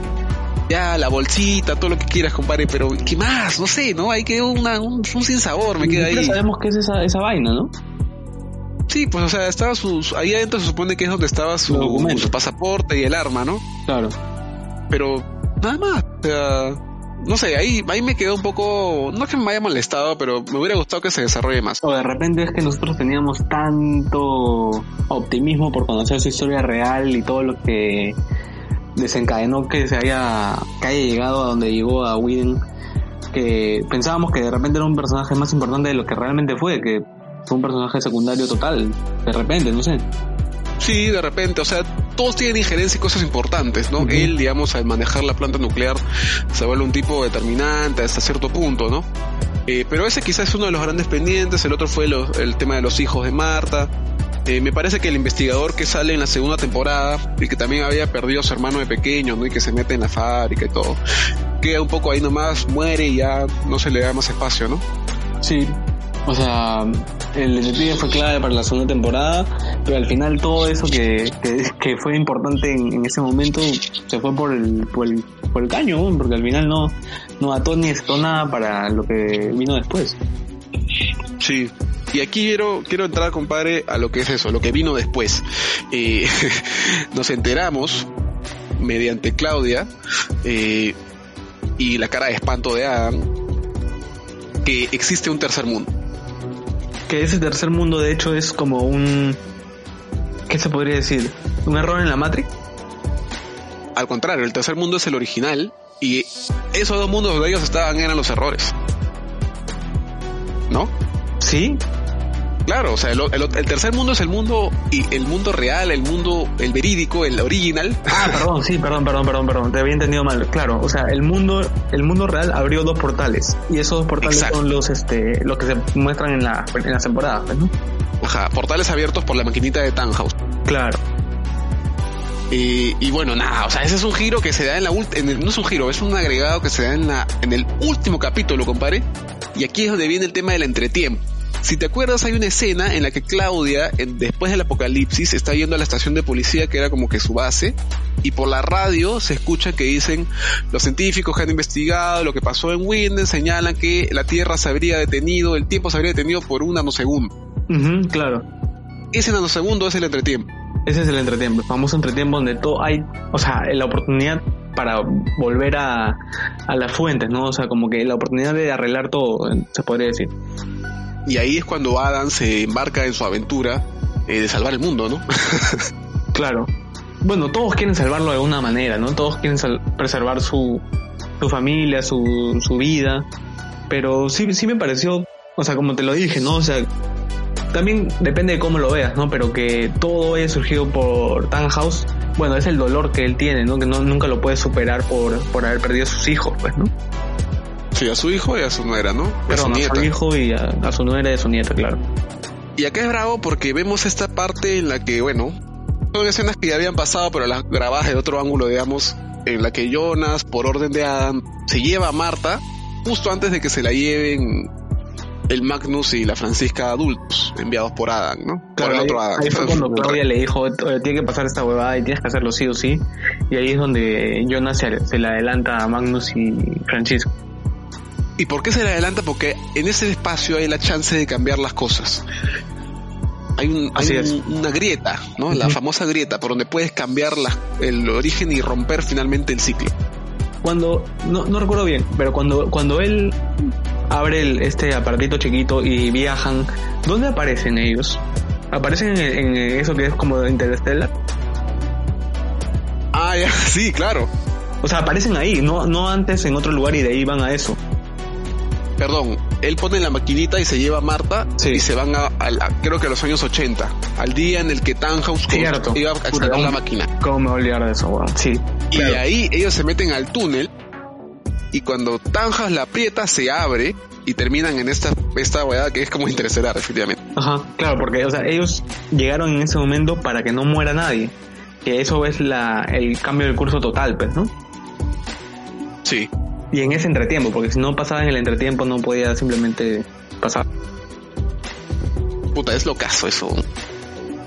ya la bolsita, todo lo que quieras, compadre, pero ¿qué más? No sé, ¿no? Ahí quedó una, un, un sin sabor, me queda ahí. sabemos qué es esa, esa vaina, ¿no? Sí, pues, o sea, estaba sus, ahí adentro se supone que es donde estaba su, su pasaporte y el arma, ¿no? Claro. Pero nada más, o sea, no sé, ahí, ahí me quedó un poco, no es que me haya molestado, pero me hubiera gustado que se desarrolle más. O de repente es que nosotros teníamos tanto optimismo por conocer su historia real y todo lo que desencadenó que se haya, que haya llegado a donde llegó a Whedon, que pensábamos que de repente era un personaje más importante de lo que realmente fue, que fue un personaje secundario total, de repente, no sé. Sí, de repente, o sea, todos tienen injerencia y cosas importantes, ¿no? Él, digamos, al manejar la planta nuclear, se vuelve un tipo determinante hasta cierto punto, ¿no? Eh, pero ese quizás es uno de los grandes pendientes, el otro fue lo- el tema de los hijos de Marta. Eh, me parece que el investigador que sale en la segunda temporada y que también había perdido a su hermano de pequeño, ¿no? Y que se mete en la fábrica y todo, queda un poco ahí nomás, muere y ya no se le da más espacio, ¿no? Sí. O sea, el detective fue clave para la segunda temporada, pero al final todo eso que, que, fue importante en, ese momento se fue por el, por el, por el caño, porque al final no, no ató ni estó nada para lo que vino después. Sí. Y aquí quiero, quiero entrar, compadre, a lo que es eso, lo que vino después. Eh, nos enteramos, mediante Claudia, eh, y la cara de espanto de Adam, que existe un tercer mundo. Que ese tercer mundo de hecho es como un... ¿Qué se podría decir? ¿Un error en la Matrix? Al contrario, el tercer mundo es el original, y esos dos mundos donde ellos estaban eran los errores. ¿No? Sí, Claro, o sea, el, el- el tercer mundo es el mundo y el mundo real, el mundo, el verídico, el original. Ah, perdón, sí, perdón, perdón, perdón, perdón, te había entendido mal. Claro, o sea, el mundo, el mundo real abrió dos portales y esos dos portales Exacto. son los, este, los que se muestran en la, en las temporadas, pues, ¿no? Ajá, portales abiertos por la maquinita de Tannhaus. Claro. Y, y bueno, nada, o sea, ese es un giro que se da en la última, no es un giro, es un agregado que se da en la, en el último capítulo, compadre. Y aquí es donde viene el tema del entretiempo. Si te acuerdas, hay una escena en la que Claudia, en- después del apocalipsis, está yendo a la estación de policía, que era como que su base, y por la radio se escucha que dicen, los científicos que han investigado lo que pasó en Winden señalan que la Tierra se habría detenido, el tiempo se habría detenido por un nanosegundo. Ujú, claro. Ese nanosegundo es el entretiempo. Ese es el entretiempo, el famoso entretiempo donde todo hay, o sea, la oportunidad para volver a, a las fuentes, ¿no? O sea, como que la oportunidad de arreglar todo, se podría decir. Y ahí es cuando Adam se embarca en su aventura eh, de salvar el mundo, ¿no? Claro. Bueno, todos quieren salvarlo de alguna manera, ¿no? Todos quieren preservar su, su familia, su, su vida. Pero sí, sí me pareció, o sea, como te lo dije, ¿no? O sea, también depende de cómo lo veas, ¿no? Pero que todo haya surgido por Tannhaus, bueno, es el dolor que él tiene, ¿no? Que no, nunca lo puede superar por, por haber perdido a sus hijos, pues, ¿no? Sí, a su hijo y a su nuera, ¿no? A su Perdón, a su hijo y a, a su nuera y a su nieta, claro. Y acá es bravo porque vemos esta parte en la que, bueno, Son escenas que ya habían pasado, pero las grabadas de otro ángulo, digamos, en la que Jonas, por orden de Adam, se lleva a Marta justo antes de que se la lleven el Magnus y la Francisca adultos, enviados por Adam, ¿no? por el otro Adam. ahí fue cuando Claudia le dijo, "Oye, tiene que pasar esta huevada y tienes que hacerlo sí o sí. Y ahí es donde Jonas se, se le adelanta a Magnus y Francisco. ¿Y por qué se le adelanta? Porque en ese espacio hay la chance de cambiar las cosas. Hay, un- hay Así un- es. una grieta, ¿no? La famosa grieta, por donde puedes cambiar la- el origen y romper finalmente el ciclo. Cuando, no, no recuerdo bien, pero cuando, cuando él abre el, este aparatito chiquito y viajan, ¿dónde aparecen ellos? ¿Aparecen en, en eso que es como Interstellar? Ah, ya, sí, claro. O sea, aparecen ahí, no, no antes en otro lugar y de ahí van a eso. Perdón, él pone la maquinita y se lleva a Marta Sí. y se van a, creo que a los años 80, al día en el que Tannhaus iba a extraer la ¿cómo- máquina. ¿Cómo me voy a olvidar de eso, weón? Sí. Y claro. de ahí ellos se meten al túnel y cuando Tannhaus la aprieta se abre y terminan en esta esta que es como interestelar, efectivamente. Ajá, claro, porque o sea, ellos llegaron en ese momento para que no muera nadie. Que eso es la, el cambio del curso total, pues, ¿no? Sí. Y en ese entretiempo, porque si no pasaba en el entretiempo no podía simplemente pasar. Puta, es locazo eso.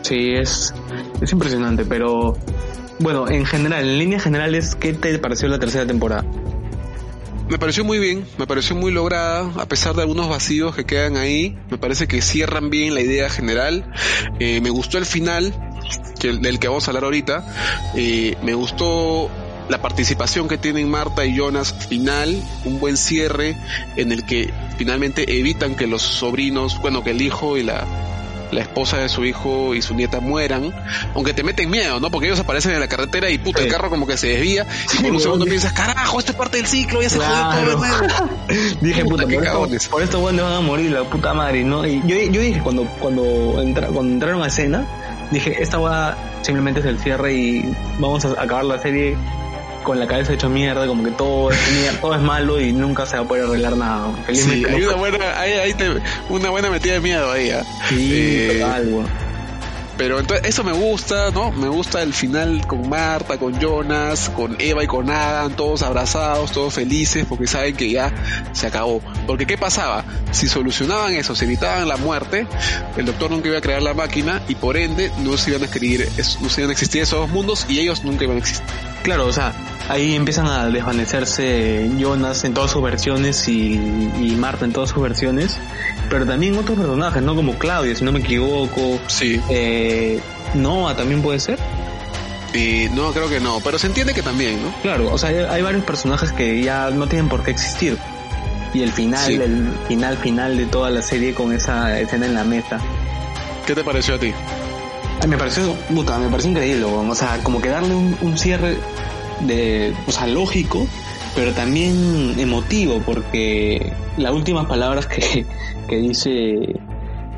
Sí, es, es impresionante, pero bueno, en general, en líneas generales, ¿qué te pareció la tercera temporada? Me pareció muy bien, me pareció muy lograda, a pesar de algunos vacíos que quedan ahí. Me parece que cierran bien la idea general. Eh, me gustó el final, que, del que vamos a hablar ahorita. Eh, me gustó la participación que tienen Marta y Jonas final, un buen cierre en el que finalmente evitan que los sobrinos, bueno, que el hijo y la, la esposa de su hijo y su nieta mueran, aunque te meten miedo, ¿no? Porque ellos aparecen en la carretera y puta, el carro como que se desvía y por un segundo piensas, carajo, esto es parte del ciclo, ya se jodió todo Claro. de nuevo. Dije, Puta, puta, por cagones. esto, por esto bueno, van a morir la puta madre, ¿no? Y yo, yo dije, cuando, cuando, entra- cuando entraron a escena, dije, esta va simplemente es el cierre y vamos a acabar la serie con la cabeza hecha mierda, como que todo es, mier- todo es malo y nunca se va a poder arreglar nada. Sí, Felizmente hay no una buena, hay, hay te- una buena metida de miedo ahí, ¿ah? Sí, Eh, weón. Pero entonces eso me gusta, ¿no? Me gusta el final con Marta, con Jonas, con Eva y con Adam, todos abrazados, todos felices, porque saben que ya se acabó. Porque ¿qué pasaba? Si solucionaban eso, se evitaban la muerte, el doctor nunca iba a crear la máquina y por ende no se iban a escribir, es- no se iban a existir esos dos mundos y ellos nunca iban a existir. Claro, o sea, ahí empiezan a desvanecerse Jonas en todas sus versiones y, y Marta en todas sus versiones, pero también otros personajes, ¿no? Como Claudia, si no me equivoco, Sí. eh, Noah también puede ser. Y no, creo que no, pero se entiende que también, ¿no? Claro, o sea, hay, hay varios personajes que ya no tienen por qué existir. Y el final, Sí. el final final de toda la serie con esa escena en la mesa. ¿Qué te pareció a ti? Me pareció, puta, me pareció increíble, weón. o sea, como que darle un, un cierre de, o sea, lógico, pero también emotivo, porque las últimas palabras que, que dice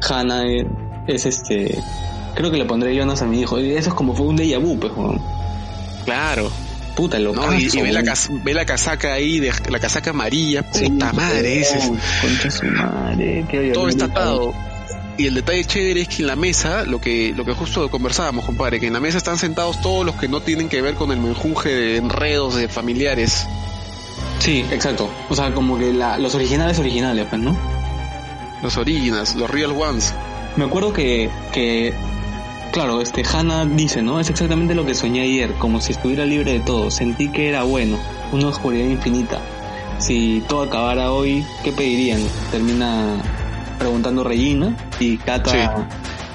Hannah es, es este, creo que le pondré Jonas a mi hijo, y eso es como fue un déjà vu, pues, weón. Claro. puta, lo ¿no? Y, y ve, la cas- ve la casaca ahí, de, la casaca amarilla, puta Sí, madre, dices. weón, Concha su madre, qué todo está atado. Y el detalle chévere es que en la mesa, lo que, lo que justo conversábamos, compadre, que en la mesa están sentados todos los que no tienen que ver con el menjunje de enredos de familiares. Sí, exacto. O sea, como que la, los originales originales, pues, ¿no? Los originals, los real ones. Me acuerdo que, que claro, este Hannah dice, ¿no? Es exactamente lo que soñé ayer, como si estuviera libre de todo. Sentí que era bueno, una oscuridad infinita. Si todo acabara hoy, ¿qué pedirían? Termina preguntando Regina y Cata, Sí.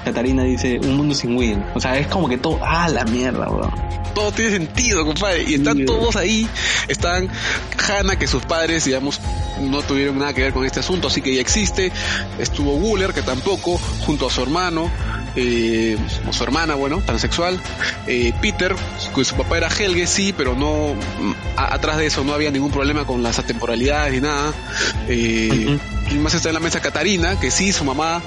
Catarina dice, un mundo sin William. O sea, es como que todo, ah, la mierda, weón. Todo tiene sentido, compadre. Y están Sí, todos ahí. Están Hannah, que sus padres, digamos, no tuvieron nada que ver con este asunto, así que ya existe. Estuvo Wooler, que tampoco, junto a su hermano, eh, o su hermana, bueno, transexual. Eh, Peter, que su papá era Helge, sí, pero no, a- atrás de eso no había ningún problema con las atemporalidades ni nada. Eh. ¿quién más está en la mesa? Catarina, que sí, su mamá,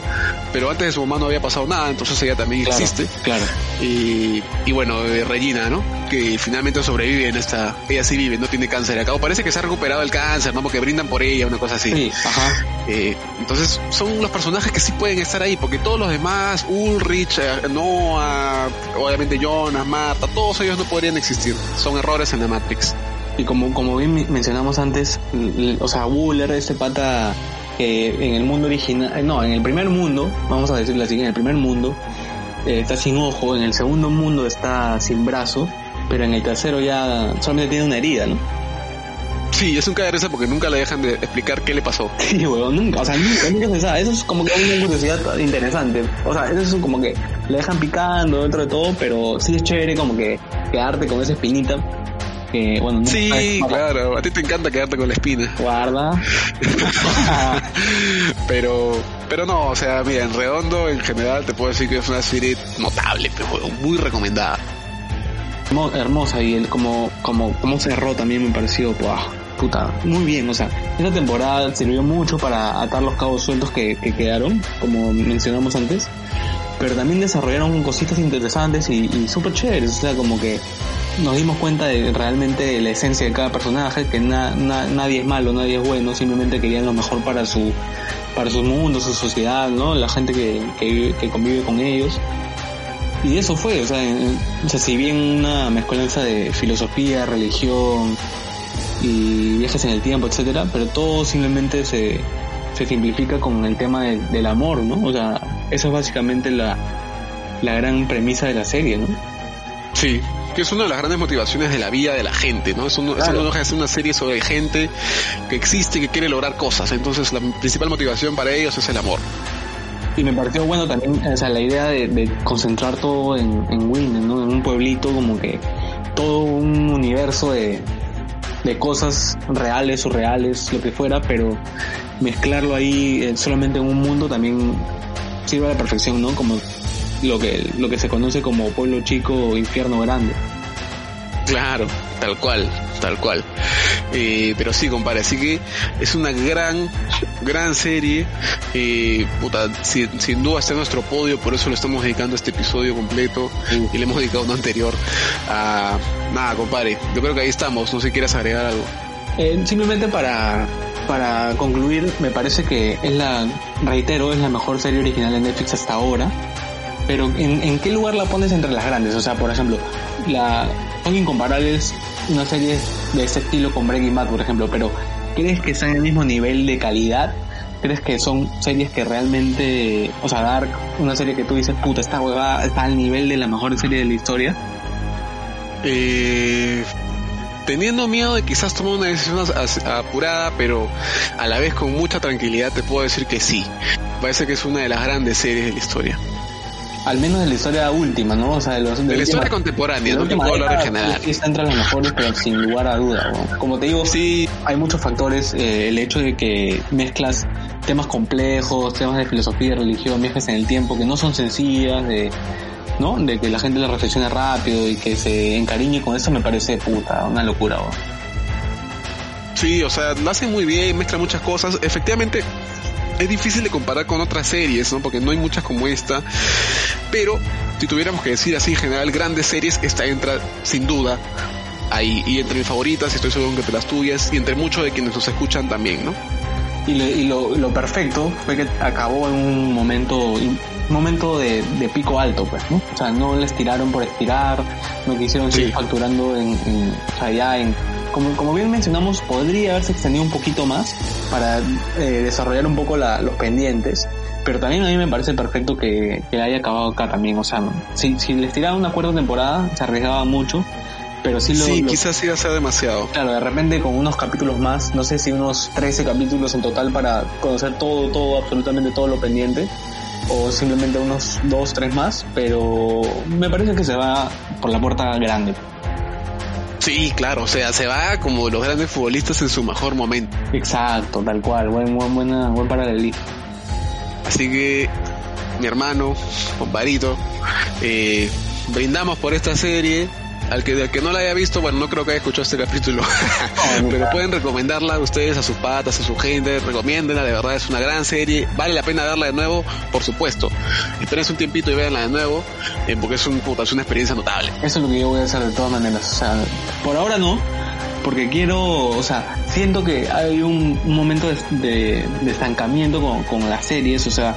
pero antes de su mamá no había pasado nada, entonces ella también existe. Claro. Y, y bueno, eh, Regina, ¿no? Que finalmente sobrevive en esta, ella sí vive, no tiene cáncer. Acá parece que se ha recuperado el cáncer, ¿no? Porque brindan por ella, una cosa así. Sí, ajá. Eh, entonces son los personajes que sí pueden estar ahí, porque todos los demás, Ulrich, eh, Noah, obviamente Jonas, Marta, todos ellos no podrían existir. Son errores en la Matrix. Y como, como bien mencionamos antes, o sea, Wooler, este pata que en el mundo original, eh, no, en el primer mundo, vamos a decirlo así, en el primer mundo está sin ojo, en el segundo mundo está sin brazo, pero en el tercero ya solamente tiene una herida, ¿no? Sí, es un cae risa porque nunca le dejan de explicar qué le pasó. Sí, weón, nunca, o sea, nunca, nunca se sabe. Eso es como que una curiosidad interesante. O sea, eso es como que le dejan picando dentro de todo, pero sí es chévere como que quedarte con esa espinita. Que, bueno, no sí, claro, a ti te encanta quedarte con la espina. Guarda. pero, pero no, o sea, mira, en redondo, en general, te puedo decir que es una serie notable, pero muy recomendada. Hermosa y el como, como, como cerró también me pareció, wow, puta, muy bien, o sea, esta temporada sirvió mucho para atar los cabos sueltos que, que quedaron, como mencionamos antes, pero también desarrollaron cositas interesantes y, y súper chéveres, o sea, como que nos dimos cuenta de realmente la esencia de cada personaje, que na, nadie es malo, nadie es bueno, simplemente querían lo mejor para su para su mundo, su sociedad, ¿no? La gente que, que, que convive con ellos. Y eso fue, o sea, o sea, si bien una mezcolanza de filosofía, religión y viajes en el tiempo, etcétera, pero todo simplemente se, se simplifica con el tema del amor, ¿no? O sea, eso es básicamente la, la gran premisa de la serie, ¿no? Sí, que es una de las grandes motivaciones de la vida de la gente, ¿no? Es, es una serie sobre gente que existe y que quiere lograr cosas, entonces la principal motivación para ellos es el amor. Y me pareció bueno también, o sea, la idea de, concentrar todo en, en ¿no? En un pueblito como que todo un universo de, de cosas reales, surreales, lo que fuera, pero mezclarlo ahí eh, solamente en un mundo también sirve a la perfección, ¿no? Como lo que, lo que se conoce como pueblo chico o infierno grande. Claro, tal cual, tal cual. Eh, pero sí, compadre, así que es una gran, gran serie. Eh, puta, sin, sin, duda está en nuestro podio, por eso le estamos dedicando este episodio completo y le hemos dedicado uno anterior. a nada, compadre, yo creo que ahí estamos, no sé si quieres agregar algo. Eh, simplemente para, para concluir, me parece que es la, reitero, es la mejor serie original de Netflix hasta ahora. Pero ¿en, ¿en qué lugar la pones entre las grandes? O sea, por ejemplo, la, son incomparables una serie de ese estilo con Breaking Bad, por ejemplo, pero ¿crees que están en el mismo nivel de calidad? ¿Crees que son series que realmente, o sea, Dark, una serie que tú dices, puta, esta huevada está al nivel de la mejor serie de la historia? Eh, teniendo miedo de quizás tomar una decisión apurada, pero a la vez con mucha tranquilidad te puedo decir que sí. Parece que es una de las grandes series de la historia al menos de la historia última, ¿no? O sea, de, los, de, la historia contemporánea, no te puedo hablar en general. Sí, está entre las mejores, pero sin lugar a duda. ¿no? Como te digo, sí, hay muchos factores. Eh, el hecho de que mezclas temas complejos, temas de filosofía y religión, viajes en el tiempo, que no son sencillas, de, ¿no? De que la gente la reflexione rápido y que se encariñe con eso, me parece puta, una locura. ¿no? Sí, o sea, lo hacen muy bien, mezcla muchas cosas. Efectivamente, es difícil de comparar con otras series, ¿no? Porque no hay muchas como esta. Pero si tuviéramos que decir así en general grandes series, esta entra sin duda ahí. Y entre mis favoritas, estoy seguro que entre las tuyas, y entre muchos de quienes nos escuchan también, ¿no? Y, lo, perfecto fue que acabó en un momento un momento de, pico alto, pues, ¿no? O sea, no les tiraron por estirar, no quisieron seguir facturando en, en, o sea, ya en como, como bien mencionamos, podría haberse extendido un poquito más para eh, desarrollar un poco la, los pendientes. Pero también a mí me parece perfecto que, que haya acabado acá también. O sea, si, si les tiraban una cuarta temporada, se arriesgaba mucho. Pero sí lo. Sí, quizás iba a ser demasiado. Claro, de repente con unos capítulos más, no sé si unos 13 capítulos en total para conocer todo, todo, absolutamente todo lo pendiente. O simplemente unos 2, 3 más. Pero me parece que se va por la puerta grande. Sí, claro, o sea, se va como los grandes futbolistas en su mejor momento. Exacto, tal cual, buen, buen, buena, buen paralelismo. Así que, mi hermano, compadrito, eh, brindamos por esta serie, al que, al que no la haya visto, bueno, no creo que haya escuchado este capítulo, pero pueden recomendarla a ustedes, a sus patas, a su gente, recomiéndenla, de verdad es una gran serie, vale la pena verla de nuevo, por supuesto. Espérense un tiempito y véanla de nuevo, eh, porque es, un, es una experiencia notable. Eso es lo que yo voy a hacer de todas maneras. O sea, por ahora no, porque quiero, o sea, siento que hay un, un momento de, de- de estancamiento con, con las series, o sea,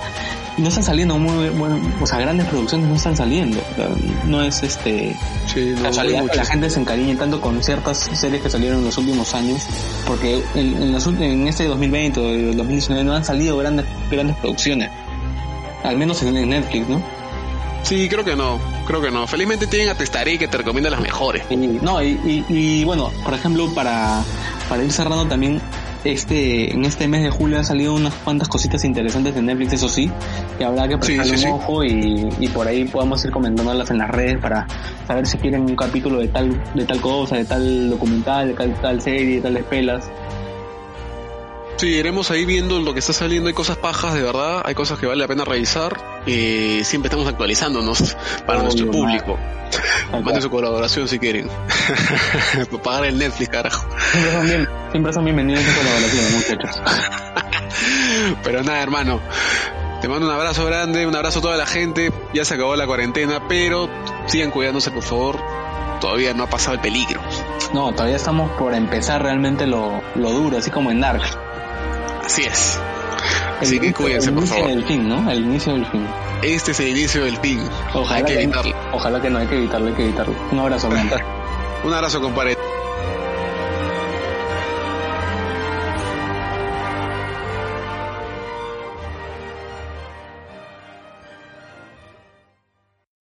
no están saliendo muy bueno, o sea, grandes producciones no están saliendo. O sea, no es este Sí, no, casualidad que la gente se encariñe tanto con ciertas series que salieron en los últimos años, porque en, en, los en este 2020 o el 2019 no han salido grandes grandes producciones. Al menos en, en Netflix, ¿no? Sí, creo que no, creo que no. Felizmente tienen a Testaré que te recomienda las mejores. Y, no, y, y, y, bueno, por ejemplo, para, para ir cerrando también, este, en este mes de julio han salido unas cuantas cositas interesantes de Netflix, eso sí, que habrá que prestarle sí, un sí. ojo y, y por ahí podamos ir comentándolas en las redes para saber si quieren un capítulo de tal, de tal cosa, de tal documental, de tal, tal serie, de tales pelas. Sí, iremos ahí viendo lo que está saliendo. Hay cosas pajas, de verdad. Hay cosas que vale la pena revisar. Eh, siempre estamos actualizándonos para Obvio, nuestro público. Manden su colaboración si quieren. Pagar el Netflix, carajo. Siempre son, bien, siempre son bienvenidos en colaboración, muchachos. Pero nada, hermano. Te mando un abrazo grande, un abrazo a toda la gente. Ya se acabó la cuarentena, pero sigan cuidándose, por favor. Todavía no ha pasado el peligro. No, todavía estamos por empezar realmente lo, lo duro, así como en Dark. Así es. El Así que inicio- cuídense, el por inicio favor. del fin, ¿no? El inicio del fin. Este es el inicio del fin. Ojalá Hay que que, evitarlo. ojalá que no, hay que evitarlo, hay que evitarlo. Un abrazo. Un abrazo, compadre.